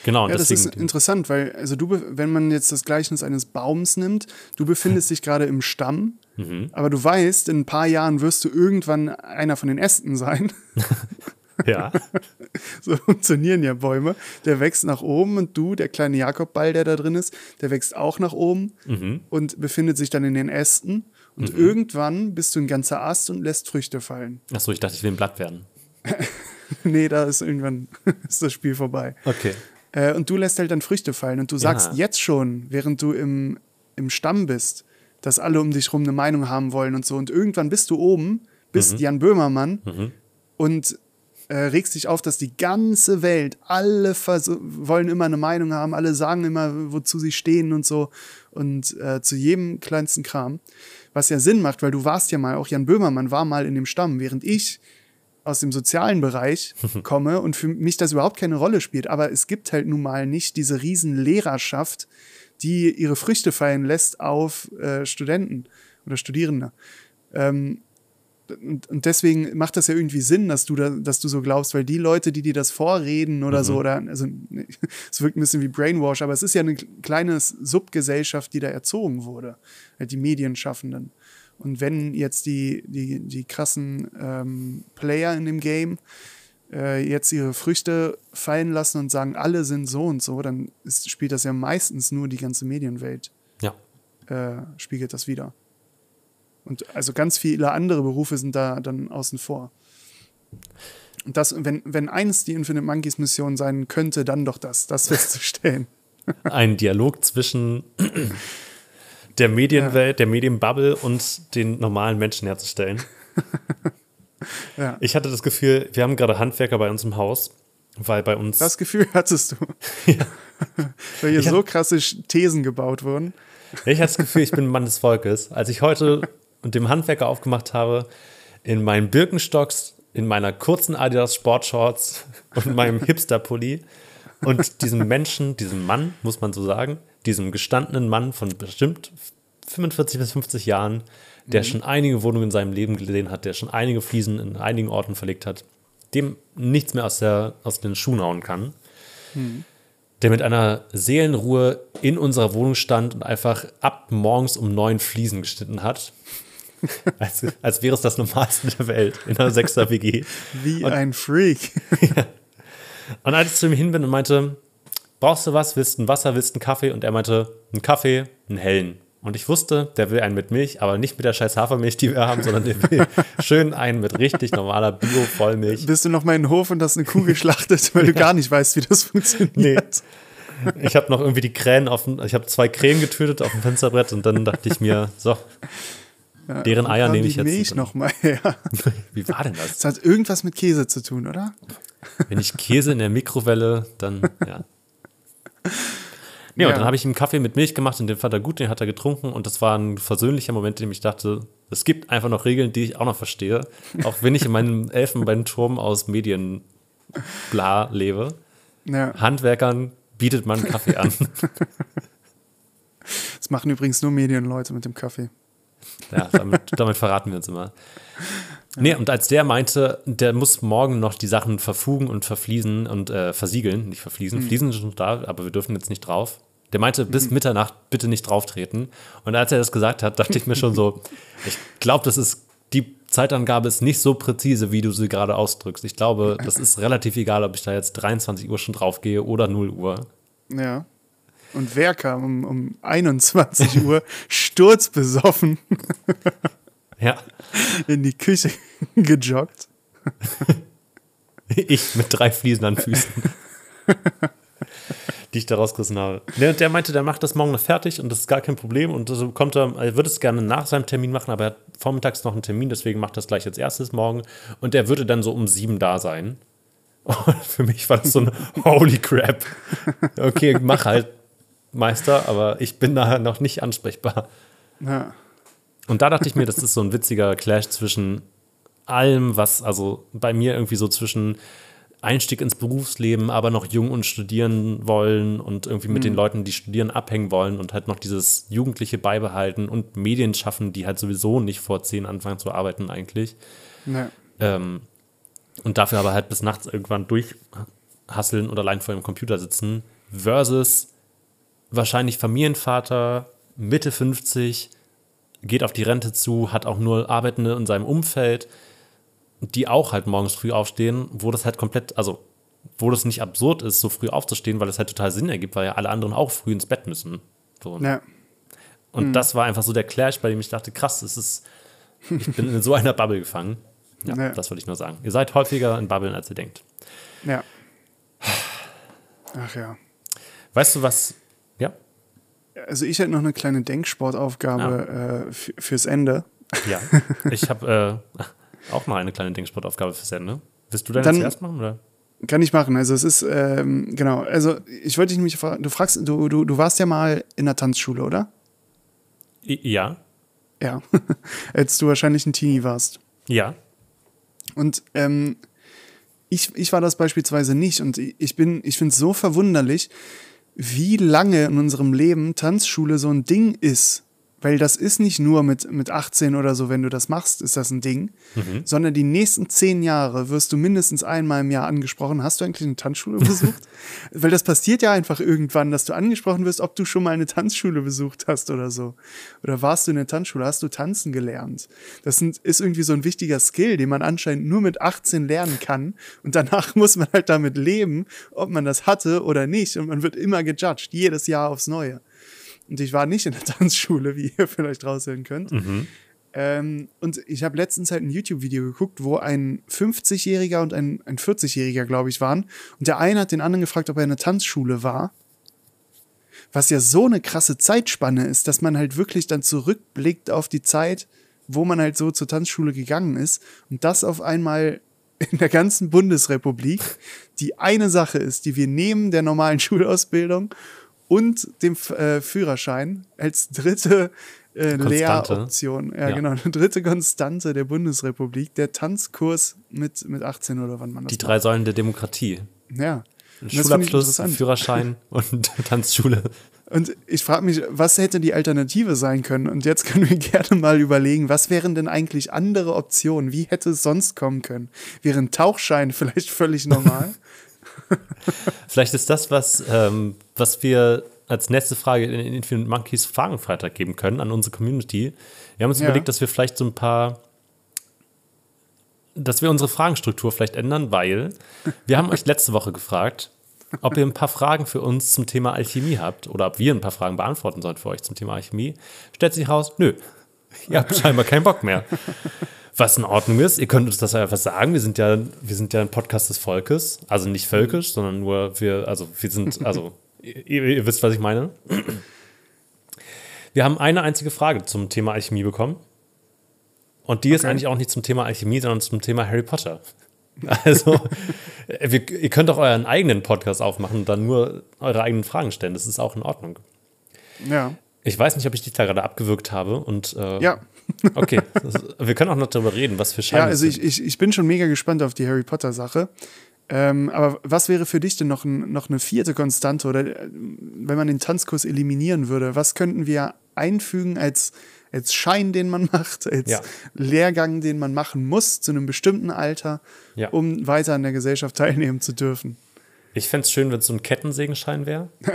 Genau, und Ja, das ist interessant, weil, also du, wenn man jetzt das Gleichnis eines Baums nimmt, du befindest dich gerade im Stamm, Mhm. aber du weißt, in ein paar Jahren wirst du irgendwann einer von den Ästen sein. [LAUGHS] ja, [LAUGHS] So funktionieren ja Bäume. Der wächst nach oben und du, der kleine Jakobball, der da drin ist, der wächst auch nach oben Mhm. und befindet sich dann in den Ästen. Und irgendwann bist du ein ganzer Ast und lässt Früchte fallen. achso, ich dachte, ich will ein Blatt werden. [LAUGHS] [LAUGHS] nee, da ist irgendwann [LAUGHS] ist das Spiel vorbei. Okay. Äh, und du lässt halt dann Früchte fallen. Und du sagst Ja. jetzt schon, während du im, im Stamm bist, dass alle um dich rum eine Meinung haben wollen und so. Und irgendwann bist du oben, bist Jan Böhmermann und äh, regst dich auf, dass die ganze Welt, alle wollen immer eine Meinung haben, alle sagen immer, wozu sie stehen und so. Und äh, zu jedem kleinsten Kram. Was ja Sinn macht, weil du warst ja mal, auch Jan Böhmermann war mal in dem Stamm, während ich aus dem sozialen Bereich [LAUGHS] komme und für mich das überhaupt keine Rolle spielt. Aber es gibt halt nun mal nicht diese riesen Lehrerschaft, die ihre Früchte fallen lässt auf äh, Studenten oder Studierende. Ähm, und, und deswegen macht das ja irgendwie Sinn, dass du da, dass du so glaubst, weil die Leute, die dir das vorreden oder so, oder also [LAUGHS] es wirkt ein bisschen wie Brainwash, aber es ist ja eine kleine Subgesellschaft, die da erzogen wurde, halt die Medienschaffenden. Und wenn jetzt die, die, die krassen ähm, Player in dem Game äh, jetzt ihre Früchte fallen lassen und sagen, alle sind so und so, dann ist, spielt das ja meistens nur die ganze Medienwelt, Ja. äh, spiegelt das wieder. Und also ganz viele andere Berufe sind da dann außen vor. Und das, wenn, wenn eins die Infinite Monkeys Mission sein könnte, dann doch das, das festzustellen. [LAUGHS] Ein Dialog zwischen [LAUGHS] der Medienwelt, der Medienbubble und den normalen Menschen herzustellen. [LAUGHS] Ja. Ich hatte das Gefühl, wir haben gerade Handwerker bei uns im Haus, weil bei uns. Das Gefühl hattest du. [LAUGHS] Weil hier Ich so krasse Thesen gebaut wurden. Ich hatte das Gefühl, ich bin ein Mann des Volkes. Als ich heute [LAUGHS] mit dem Handwerker aufgemacht habe, in meinen Birkenstocks, in meiner kurzen Adidas Sportshorts und meinem Hipster-Pulli und diesem Menschen, diesem Mann, muss man so sagen, diesem gestandenen Mann von bestimmt 45 bis 50 Jahren, der schon einige Wohnungen in seinem Leben gesehen hat, der schon einige Fliesen in einigen Orten verlegt hat, dem nichts mehr aus, der, aus den Schuhen hauen kann der mit einer Seelenruhe in unserer Wohnung stand und einfach ab morgens um neun Fliesen geschnitten hat. [LAUGHS] als, als wäre es das Normalste der Welt in einer sechster WG. Wie ein Freak. [LAUGHS] Und als ich zu ihm hin bin und meinte, brauchst du was? Willst du ein Wasser? Willst du einen Kaffee? Und er meinte, einen Kaffee, einen hellen. Und ich wusste, der will einen mit Milch, aber nicht mit der scheiß Hafermilch, die wir haben, sondern der will [LAUGHS] schön einen mit richtig normaler Bio-Vollmilch. Bist du noch mal in den Hof und hast eine Kuh geschlachtet, weil du [LAUGHS] gar nicht weißt, wie das funktioniert. Nee. Ich habe noch irgendwie die Krähen auf dem, ich habe zwei Krähen getötet auf dem Fensterbrett und dann dachte ich mir, so, deren Eier nehme ich jetzt. Milch noch mal her. [LAUGHS] Wie war denn das? Das hat irgendwas mit Käse zu tun, oder? Wenn ich Käse in der Mikrowelle, dann, ja. Nee, und Ja. dann habe ich ihm Kaffee mit Milch gemacht und den fand er gut, den hat er getrunken und das war ein versöhnlicher Moment, in dem ich dachte, es gibt einfach noch Regeln, die ich auch noch verstehe, auch wenn ich in meinem [LAUGHS] Elfenbeinturm aus Medien bla lebe. Ja. Handwerkern bietet man Kaffee an. [LAUGHS] Das machen übrigens nur Medienleute mit dem Kaffee. Ja, damit, damit verraten wir uns immer. Nee, und als der meinte, der muss morgen noch die Sachen verfugen und verfließen und äh, versiegeln, nicht verfließen, Fliesen sind schon da, aber wir dürfen jetzt nicht drauf. Der meinte, bis Mitternacht bitte nicht drauftreten. Und als er das gesagt hat, dachte ich mir schon so, [LAUGHS] ich glaube, das ist, die Zeitangabe ist nicht so präzise, wie du sie gerade ausdrückst. Ich glaube, das ist relativ egal, ob ich da jetzt 23 Uhr schon draufgehe oder 0 Uhr. Ja. Und wer kam um, um 21 Uhr [LAUGHS] sturzbesoffen Ja, in die Küche [LAUGHS] gejoggt? [LAUGHS] Ich mit drei Fliesen an Füßen. [LAUGHS] die ich da rausgerissen habe. Der, der meinte, der macht das morgen noch fertig und das ist gar kein Problem. Und so kommt er, er würde es gerne nach seinem Termin machen, aber er hat vormittags noch einen Termin, deswegen macht das gleich als erstes morgen. Und der würde dann so um sieben da sein. Und für mich war das so ein Holy Crap. Okay, mach halt, Meister, aber ich bin da noch nicht ansprechbar. Ja. Und da dachte ich mir, das ist so ein witziger Clash zwischen allem, was, also bei mir irgendwie so zwischen Einstieg ins Berufsleben, aber noch jung und studieren wollen und irgendwie mit den Leuten, die studieren, abhängen wollen und halt noch dieses Jugendliche beibehalten und Medien schaffen, die halt sowieso nicht vor zehn anfangen zu arbeiten eigentlich. Ja. Ähm, und dafür aber halt bis nachts irgendwann durchhasseln oder allein vor dem Computer sitzen, versus wahrscheinlich Familienvater, Mitte 50, geht auf die Rente zu, hat auch nur Arbeitende in seinem Umfeld, die auch halt morgens früh aufstehen, wo das halt komplett, also wo das nicht absurd ist, so früh aufzustehen, weil es halt total Sinn ergibt, weil ja alle anderen auch früh ins Bett müssen. So. Ja. Und das war einfach so der Clash, bei dem ich dachte, krass, das ist, ich bin in so einer Bubble gefangen. Ja, Ja. das wollte ich nur sagen. Ihr seid häufiger in Bubblen, als ihr denkt. Ja. Ach ja. Weißt du was? Also ich hätte noch eine kleine Denksportaufgabe äh, f- fürs Ende. Ja. Ich habe äh, auch mal eine kleine Denksportaufgabe fürs Ende. Willst du deine Dann- zuerst machen? Oder? Kann ich machen. Also es ist, ähm, genau, also ich wollte dich nämlich fragen, du fragst, du, du, du warst ja mal in der Tanzschule, oder? Ja. Ja. [LAUGHS] Als du wahrscheinlich ein Teenie warst. Ja. Und ähm, ich, ich war das beispielsweise nicht. Und ich bin, ich finde es so verwunderlich, wie lange in unserem Leben Tanzschule so ein Ding ist. Weil das ist nicht nur mit, mit 18 oder so, wenn du das machst, ist das ein Ding, sondern die nächsten zehn Jahre wirst du mindestens einmal im Jahr angesprochen. Hast du eigentlich eine Tanzschule besucht? [LAUGHS] Weil das passiert ja einfach irgendwann, dass du angesprochen wirst, ob du schon mal eine Tanzschule besucht hast oder so. Oder warst du in der Tanzschule, hast du tanzen gelernt? Das sind, ist irgendwie so ein wichtiger Skill, den man anscheinend nur mit 18 lernen kann. Und danach [LAUGHS] muss man halt damit leben, ob man das hatte oder nicht. Und man wird immer gejudged, jedes Jahr aufs Neue. Und ich war nicht in der [LAUGHS] Tanzschule, wie ihr vielleicht raushören könnt. Ähm, und ich habe letztens halt ein YouTube-Video geguckt, wo ein 50-Jähriger und ein, ein 40-Jähriger, glaube ich, waren. Und der eine hat den anderen gefragt, ob er in der Tanzschule war. Was ja so eine krasse Zeitspanne ist, dass man halt wirklich dann zurückblickt auf die Zeit, wo man halt so zur Tanzschule gegangen ist. Und das auf einmal [LAUGHS] in der ganzen Bundesrepublik die eine Sache ist, die wir neben der normalen [LAUGHS] Schulausbildung und dem äh, Führerschein als dritte äh. Lehroption, ja, Ja. genau, eine dritte Konstante der Bundesrepublik, der Tanzkurs mit, mit 18 oder wann man das Die drei Säulen der Demokratie. macht. Ja. Schulabschluss. Führerschein [LAUGHS] und Tanzschule. Und ich frage mich, was hätte die Alternative sein können? Und jetzt können wir [LAUGHS] gerne mal überlegen, was wären denn eigentlich andere Optionen? Wie hätte es sonst kommen können? Wäre ein Tauchschein [LAUGHS] vielleicht völlig normal? Vielleicht ist das, was, ähm, was wir als nächste Frage in den Infinite Monkeys Fragenfreitag geben können an unsere Community. Wir haben uns Ja. überlegt, dass wir vielleicht so ein paar, dass wir unsere Fragenstruktur vielleicht ändern, weil wir haben euch letzte Woche gefragt, ob ihr ein paar Fragen für uns zum Thema Alchemie habt oder ob wir ein paar Fragen beantworten sollen für euch zum Thema Alchemie. Stellt sich raus, nö, ihr habt scheinbar keinen Bock mehr. Was in Ordnung ist, ihr könnt uns das einfach sagen. Wir sind ja, wir sind ja ein Podcast des Volkes, also nicht völkisch, sondern nur wir, also wir sind, [LAUGHS] also ihr, ihr wisst, was ich meine. Wir haben eine einzige Frage zum Thema Alchemie bekommen. Und die ist Okay. eigentlich auch nicht zum Thema Alchemie, sondern zum Thema Harry Potter. Also, [LAUGHS] wir, ihr könnt auch euren eigenen Podcast aufmachen und dann nur eure eigenen Fragen stellen. Das ist auch in Ordnung. ja. Ich weiß nicht, ob ich dich da gerade abgewürgt habe. Und äh, Ja. Okay, wir können auch noch darüber reden, was für Scheine Ja, also ich, ich, ich bin schon mega gespannt auf die Harry Potter-Sache. Ähm, aber was wäre für dich denn noch, ein, noch eine vierte Konstante oder äh, wenn man den Tanzkurs eliminieren würde, was könnten wir einfügen als, als Schein, den man [LAUGHS] macht, als Ja. Lehrgang, den man machen muss zu einem bestimmten Alter, Ja. um weiter an der Gesellschaft teilnehmen zu dürfen? Ich fände es schön, wenn es so ein Kettensägenschein wäre. [LAUGHS]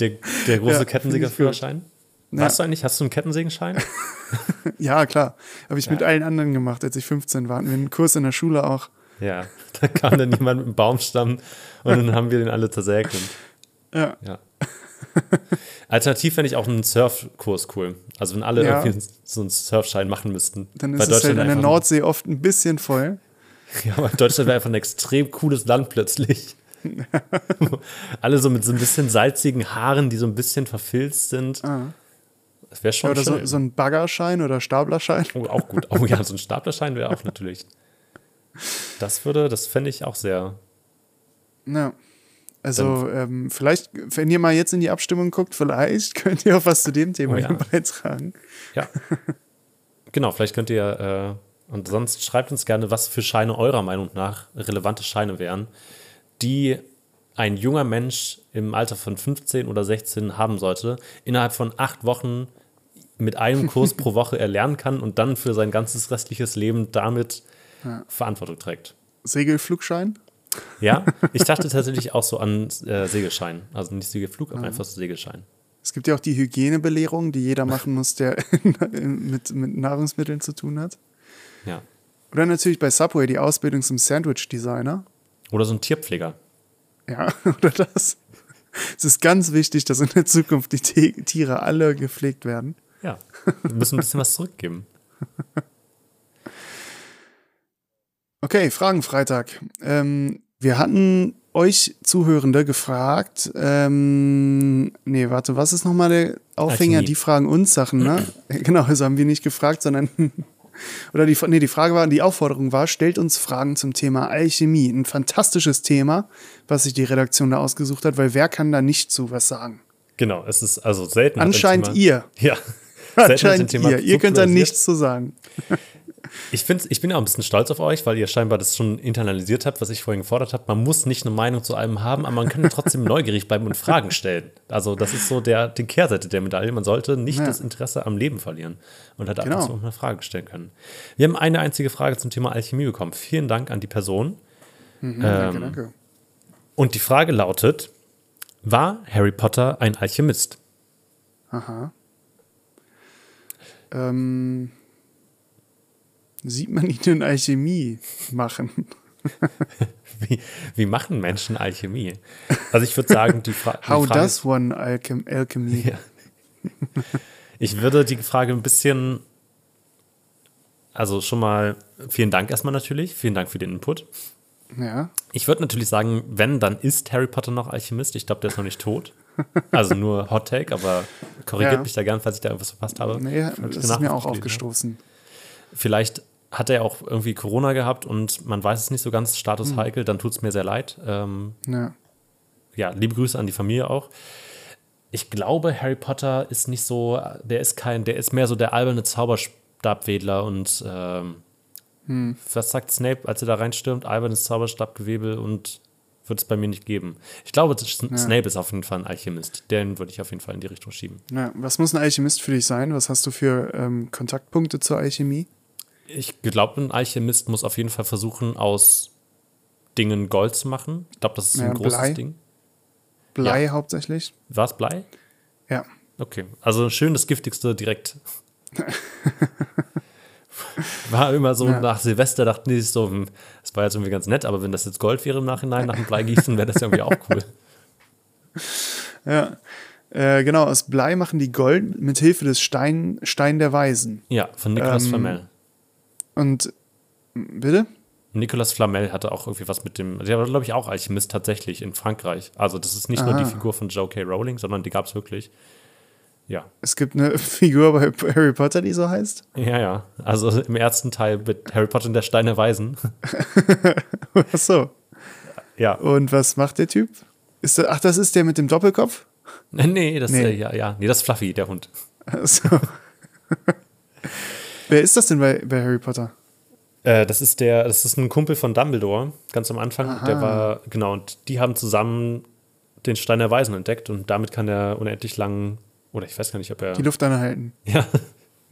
der, der große Ja, Kettensägerführerschein. Ja. Hast du eigentlich, hast du einen Kettensägenschein? [LAUGHS] Ja, klar. Habe ich mit allen anderen gemacht, als ich 15 war. Hatten wir einen Kurs in der Schule auch. ja, [LAUGHS] da kam dann jemand mit einem Baumstamm und dann haben wir den alle zersägt. [LAUGHS] Ja. ja. Alternativ fände ich auch einen Surfkurs cool. Also wenn alle Ja. irgendwie so einen Surfschein machen müssten. Dann Weil ist es halt an der Nordsee oft ein bisschen voll. Ja, aber Deutschland wäre einfach ein extrem cooles Land plötzlich. Alle so mit so ein bisschen salzigen Haaren, die so ein bisschen verfilzt sind. Das wäre schon Oder so, schön. so ein Baggerschein oder Staplerschein. oh, auch gut. Oh ja, [LAUGHS] so ein Staplerschein wäre auch natürlich. Das würde, das fände ich auch sehr. Ja. Also, ähm, vielleicht, wenn ihr mal jetzt in die Abstimmung guckt, vielleicht [LAUGHS] könnt ihr auch was zu dem Thema Oh ja. hier beitragen. Ja. genau, vielleicht könnt ihr äh, Und sonst schreibt uns gerne, was für Scheine eurer Meinung nach relevante Scheine wären, die ein junger Mensch im Alter von 15 oder 16 haben sollte, innerhalb von acht Wochen mit einem Kurs [LAUGHS] pro Woche erlernen kann und dann für sein ganzes restliches Leben damit Ja. Verantwortung trägt. Segelflugschein? Ja, [LAUGHS] ich dachte tatsächlich auch so an äh, Segelschein. Also nicht Segelflug, aber einfach so Segelschein. Es gibt ja auch die Hygienebelehrung, die jeder machen muss, der [LAUGHS] mit, mit Nahrungsmitteln zu tun hat. Ja. Oder natürlich bei Subway die Ausbildung zum Sandwich-Designer. Oder so ein Tierpfleger. Ja, oder das. Es ist ganz wichtig, dass in der Zukunft die Ti- Tiere alle gepflegt werden. Ja. [LAUGHS] Wir müssen ein bisschen was zurückgeben. Okay, Fragenfreitag. Ähm, wir hatten euch Zuhörende gefragt, ähm, nee, warte, was ist nochmal der Aufhänger? Alchemie. Die fragen uns Sachen, ne? [CLEARS THROAT] genau, also haben wir nicht gefragt, sondern, [LAUGHS] oder die, nee, die Frage war, die Aufforderung war, stellt uns Fragen zum Thema Alchemie. Ein fantastisches Thema, was sich die Redaktion da ausgesucht hat, weil wer kann da nicht zu was sagen? Genau, es ist also selten. Anscheinend ihr. Ja. Hat [LAUGHS] Anscheinend Thema ihr. Ihr könnt da nichts zu sagen. [LAUGHS] Ich, find's, ich bin ja auch ein bisschen stolz auf euch, weil ihr scheinbar das schon internalisiert habt, was ich vorhin gefordert habe. Man muss nicht eine Meinung zu einem haben, aber man kann [LAUGHS] trotzdem neugierig bleiben und Fragen stellen. Also das ist so der, die Kehrseite der Medaille. Man sollte nicht Ja. das Interesse am Leben verlieren und halt Genau. einfach so eine Frage stellen können. Wir haben eine einzige Frage zum Thema Alchemie bekommen. Vielen Dank an die Person. Danke, Ähm, danke. Und die Frage lautet, war Harry Potter ein Alchemist? Aha. Ähm, sieht man ihn in Alchemie machen? [LAUGHS] Wie, wie machen Menschen Alchemie? Also ich würde sagen, die, Fra die How Frage does one alchem alchemy? Ja. Ich würde die Frage ein bisschen, also schon mal vielen Dank erstmal natürlich, vielen Dank für den Input. Ja. Ich würde natürlich sagen, wenn, dann ist Harry Potter noch Alchemist. Ich glaube, der ist noch nicht tot. Also nur Hot Take, aber korrigiert Ja. mich da gern, falls ich da irgendwas verpasst habe. Nee, das ist mir auch habe. aufgestoßen. Vielleicht hat er auch irgendwie Corona gehabt und man weiß es nicht so ganz, Status Hm. heikel, dann tut es mir sehr leid. Ähm, Ja. ja, liebe Grüße an die Familie auch. Ich glaube, Harry Potter ist nicht so, der ist kein, der ist mehr so der alberne Zauberstabwedler und ähm, Hm. was sagt Snape, als er da reinstürmt? Albernes Zauberstabgewebel und wird es bei mir nicht geben. Ich glaube, S- Snape ist auf jeden Fall ein Alchemist. Den würde ich auf jeden Fall in die Richtung schieben. ja. Was muss ein Alchemist für dich sein? Was hast du für ähm, Kontaktpunkte zur Alchemie? Ich glaube, ein Alchemist muss auf jeden Fall versuchen, aus Dingen Gold zu machen. Ich glaube, das ist Ja, ein großes Blei. Ding. Blei hauptsächlich? War es Blei? Ja. Okay, also schön das Giftigste direkt. [LAUGHS] War immer so Ja. nach Silvester dachten die so, hm, das war jetzt irgendwie ganz nett, aber wenn das jetzt Gold wäre im Nachhinein nach dem Bleigießen, wäre das ja irgendwie auch cool. [LAUGHS] Ja. Äh, genau, aus Blei machen die Gold mit Hilfe des Stein, Stein der Weisen. Ja, von Nicolas Ähm, Flamel. Und bitte? Nicolas Flamel hatte auch irgendwie was mit dem, der war glaube ich auch Alchemist tatsächlich in Frankreich. Also das ist nicht nur die Aha. Figur von J.K. Rowling, sondern die gab es wirklich. Ja, Es gibt eine [LAUGHS] Figur bei Harry Potter, die so heißt. ja, ja. Also im ersten Teil mit Harry Potter und der Stein der Weisen. [LAUGHS] Ach so. ja. Und was macht der Typ? Ist der, ach, das ist der mit dem Doppelkopf? Nee, das, Nee. Äh, ja, ja. Nee, das ist Fluffy, der Hund. Ach so. [LAUGHS] Wer ist das denn bei, bei Harry Potter? Äh, das ist der, das ist ein Kumpel von Dumbledore, ganz am Anfang. Aha. Der war, genau, und die haben zusammen den Stein der Weisen entdeckt und damit kann er unendlich lang, oder ich weiß gar nicht, ob er. Die Luft anhalten. [LAUGHS] Ja,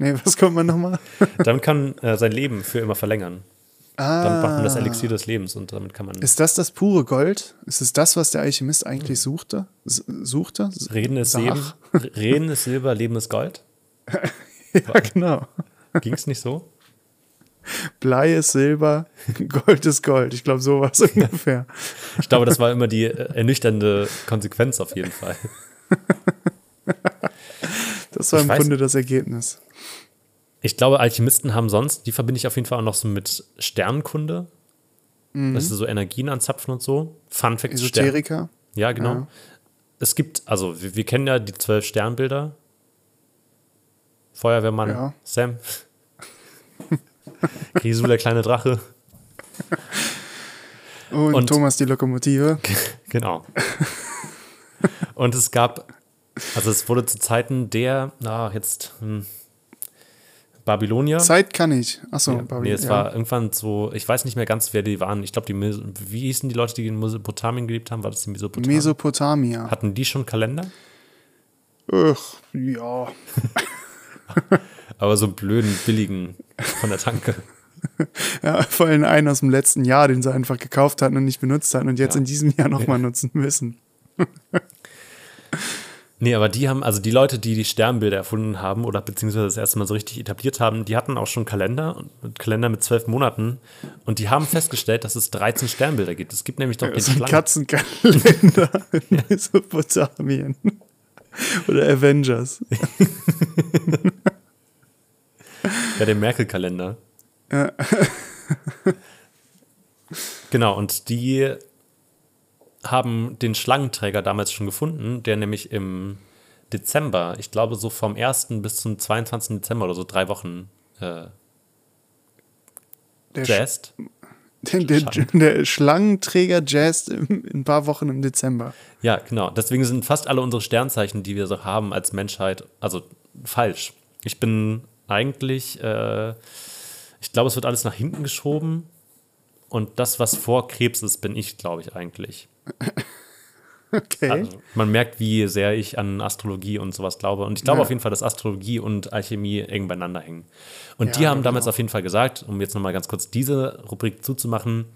Nee, was kommt man nochmal? [LAUGHS] damit kann er sein Leben für immer verlängern. Ah. Damit macht man das Elixier des Lebens und damit kann man Ist das das pure Gold? Ist es das, was der Alchemist eigentlich suchte? S suchte? Reden ist Sach? Leben, [LAUGHS] Reden ist Silber, Leben ist Gold. Ja, genau. Ging es nicht so? Blei ist Silber, Gold ist Gold. Ich glaube, so war es ungefähr. Ich glaube, das war immer die äh, ernüchternde Konsequenz auf jeden Fall. Das war Ich im weiß- Grunde das Ergebnis. Ich glaube, Alchemisten haben sonst, die verbinde ich auf jeden Fall auch noch so mit Sternkunde. Das ist so Energien anzapfen und so. Fun Fact: Stern. Esoteriker. Ja, genau. Ja. Es gibt, also wir, wir kennen ja die zwölf Sternbilder. Feuerwehrmann, Ja. Sam. [LAUGHS] Grisou, der kleine Drache. Und, Und- Thomas die Lokomotive. [LAUGHS] Genau. Und es gab, also es wurde zu Zeiten der, na, jetzt, hm, Babylonier. Zeit kann ich. Achso, ja, nee, es war irgendwann so, ich weiß nicht mehr ganz, wer die waren. Ich glaube, die, wie hießen die Leute, die in Mesopotamien gelebt haben? War das die Mesopotamien? Mesopotamia. Hatten die schon Kalender? Ach, ja. [LAUGHS] Aber so blöden, billigen von der Tanke. [LAUGHS] ja, vor allem einen aus dem letzten Jahr, den sie einfach gekauft hatten und nicht benutzt hatten und jetzt ja. in diesem Jahr nochmal ja. nutzen müssen. [LAUGHS] Nee, aber die haben, also die Leute, die die Sternbilder erfunden haben oder beziehungsweise das erste Mal so richtig etabliert haben, die hatten auch schon Kalender, Kalender mit zwölf Monaten und die haben festgestellt, dass es 13 Sternbilder gibt. Es gibt nämlich doch ja, den so Katzenkalender [LAUGHS] in Mesopotamien. Oder Avengers. [LAUGHS] ja, der Merkel-Kalender. Ja. genau, und die haben den Schlangenträger damals schon gefunden, der nämlich im Dezember, ich glaube so vom 1. bis zum 22. Dezember oder so drei Wochen äh, der jazzt. Der, der, der, Schlangenträger jazzt in ein paar Wochen im Dezember. Ja, genau. Deswegen sind fast alle unsere Sternzeichen, die wir so haben als Menschheit, also falsch. Ich bin eigentlich, äh, ich glaube, es wird alles nach hinten geschoben. Und das, was vor Krebs ist, bin ich, glaube ich, eigentlich. [LAUGHS] Okay. Also, man merkt, wie sehr ich an Astrologie und sowas glaube. Und ich glaube ja. auf jeden Fall, dass Astrologie und Alchemie eng beieinander hängen. Und ja, die haben genau. damals auf jeden Fall gesagt, um jetzt nochmal ganz kurz diese Rubrik zuzumachen,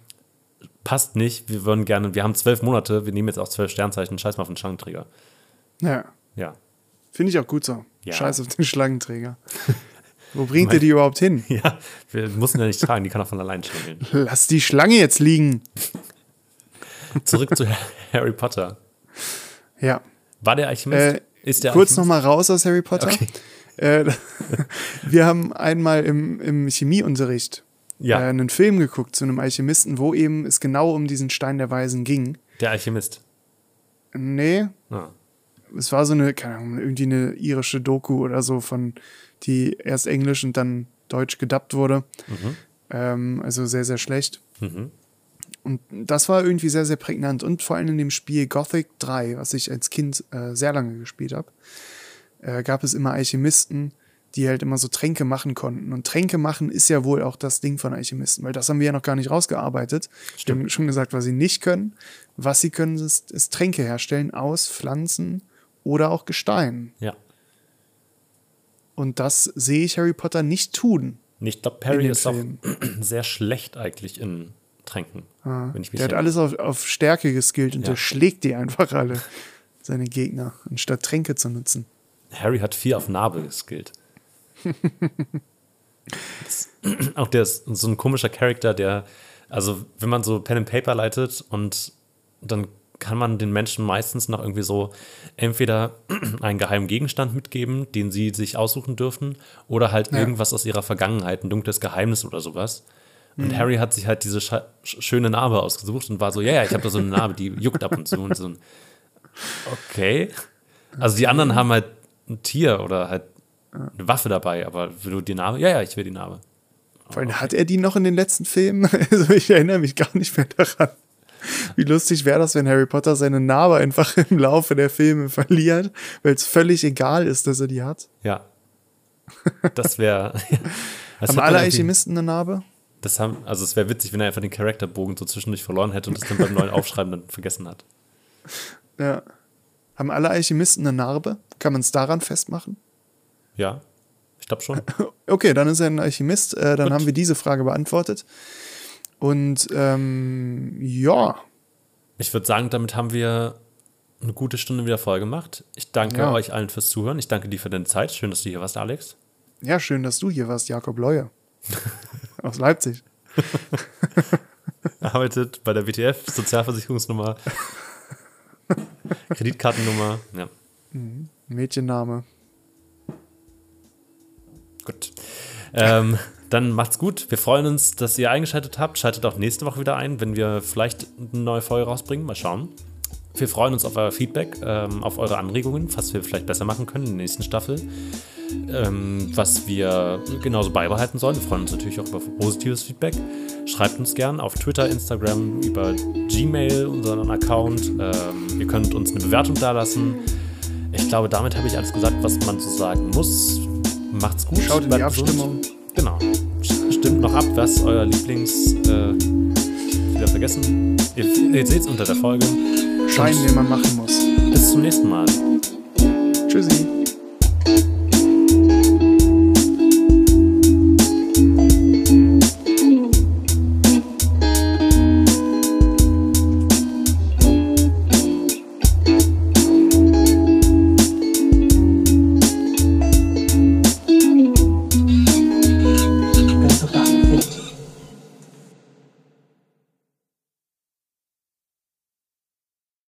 passt nicht, wir würden gerne, wir haben zwölf Monate, wir nehmen jetzt auch zwölf Sternzeichen, scheiß mal auf den Schlangenträger. Ja. Ja. Finde ich auch gut so. Ja. Scheiß auf den Schlangenträger. [LAUGHS] Wo bringt ihr die überhaupt hin? [LAUGHS] Ja, wir mussten ja nicht tragen, die kann auch von allein schwimmen. Lass die Schlange jetzt liegen. Zurück zu Harry Potter. Ja. War der Alchemist? Äh, ist der kurz nochmal raus aus Harry Potter. Okay. Äh, [LAUGHS] wir haben einmal im, im Chemieunterricht ja. äh, einen Film geguckt zu einem Alchemisten, wo eben es genau um diesen Stein der Weisen ging. Der Alchemist? Nee. Ah. Es war so eine, keine Ahnung, irgendwie eine irische Doku oder so von, die erst englisch und dann deutsch gedubbt wurde. Mhm. Ähm, also sehr, sehr schlecht. Mhm. Und das war irgendwie sehr, sehr prägnant. Und vor allem in dem Spiel Gothic 3, was ich als Kind äh, sehr lange gespielt habe, äh, gab es immer Alchemisten, die halt immer so Tränke machen konnten. Und Tränke machen ist ja wohl auch das Ding von Alchemisten, weil das haben wir ja noch gar nicht rausgearbeitet. Stimmt. Wir haben schon gesagt, was sie nicht können. Was sie können, ist, ist Tränke herstellen aus Pflanzen oder auch Gestein. Ja. Und das sehe ich Harry Potter nicht tun. Ich glaube, Harry ist Film. auch [CLEARS THROAT] sehr schlecht eigentlich in Tränken. Ah, der hat alles auf, auf Stärke geskillt und ja. der schlägt die einfach alle, seine Gegner, anstatt Tränke zu nutzen. Harry hat viel auf Narbe geskillt. [LAUGHS] auch der ist so ein komischer Charakter, der, also wenn man so Pen and Paper leitet und dann kann man den Menschen meistens noch irgendwie so entweder [CLEARS THROAT] einen geheimen Gegenstand mitgeben, den sie sich aussuchen dürfen, oder halt ja. irgendwas aus ihrer Vergangenheit, ein dunkles Geheimnis oder sowas. Und mhm. Harry hat sich halt diese schöne Narbe ausgesucht und war so, ja, ja, ich habe da so eine Narbe, die juckt ab und zu. Und so [LAUGHS] okay. Also die anderen haben halt ein Tier oder halt eine Waffe dabei, aber will du die Narbe? Ja, ja, ich will die Narbe. Vor allem okay. hat er die noch in den letzten Filmen? [LAUGHS] Also ich erinnere mich gar nicht mehr daran. Wie lustig wäre das, wenn Harry Potter seine Narbe einfach [LAUGHS] im Laufe der Filme verliert, weil es völlig egal ist, dass er die hat? Ja. Das wäre. Haben alle Alchemisten eine Narbe? Das haben, also es wäre witzig, wenn er einfach den Charakterbogen so zwischendurch verloren hätte und das dann beim neuen Aufschreiben dann vergessen hat. Ja. Haben alle Alchemisten eine Narbe? Kann man es daran festmachen? Ja, ich glaube schon. [LAUGHS] Okay, dann ist er ein Alchemist. Äh, dann Gut. haben wir diese Frage beantwortet. Und ähm, ja. Ich würde sagen, damit haben wir eine gute Stunde wieder voll gemacht. Ich danke ja. euch allen fürs Zuhören. Ich danke dir für deine Zeit. Schön, dass du hier warst, Alex. Ja, schön, dass du hier warst, Jakob Leue. [LAUGHS] Aus Leipzig. [LAUGHS] Arbeitet bei der WTF, Sozialversicherungsnummer, Kreditkartennummer, ja. Mhm. Mädchenname. Gut. Ähm, dann macht's gut. Wir freuen uns, dass ihr eingeschaltet habt. Schaltet auch nächste Woche wieder ein, wenn wir vielleicht eine neue Folge rausbringen. Mal schauen. Wir freuen uns auf euer Feedback, ähm, auf eure Anregungen, was wir vielleicht besser machen können in der nächsten Staffel. Ähm, was wir genauso beibehalten sollen. Wir freuen uns natürlich auch über positives Feedback. Schreibt uns gern auf Twitter, Instagram, über Gmail, unseren Account. Ähm, ihr könnt uns eine Bewertung dalassen. Ich glaube, damit habe ich alles gesagt, was man so sagen muss. Macht's gut. Schaut in die Abstimmung. Gesund. Genau. Stimmt noch ab, was euer Lieblings... Äh, wieder vergessen. Ihr, ihr seht's unter der Folge. Schein, den man machen muss. Bis zum nächsten Mal. Tschüssi.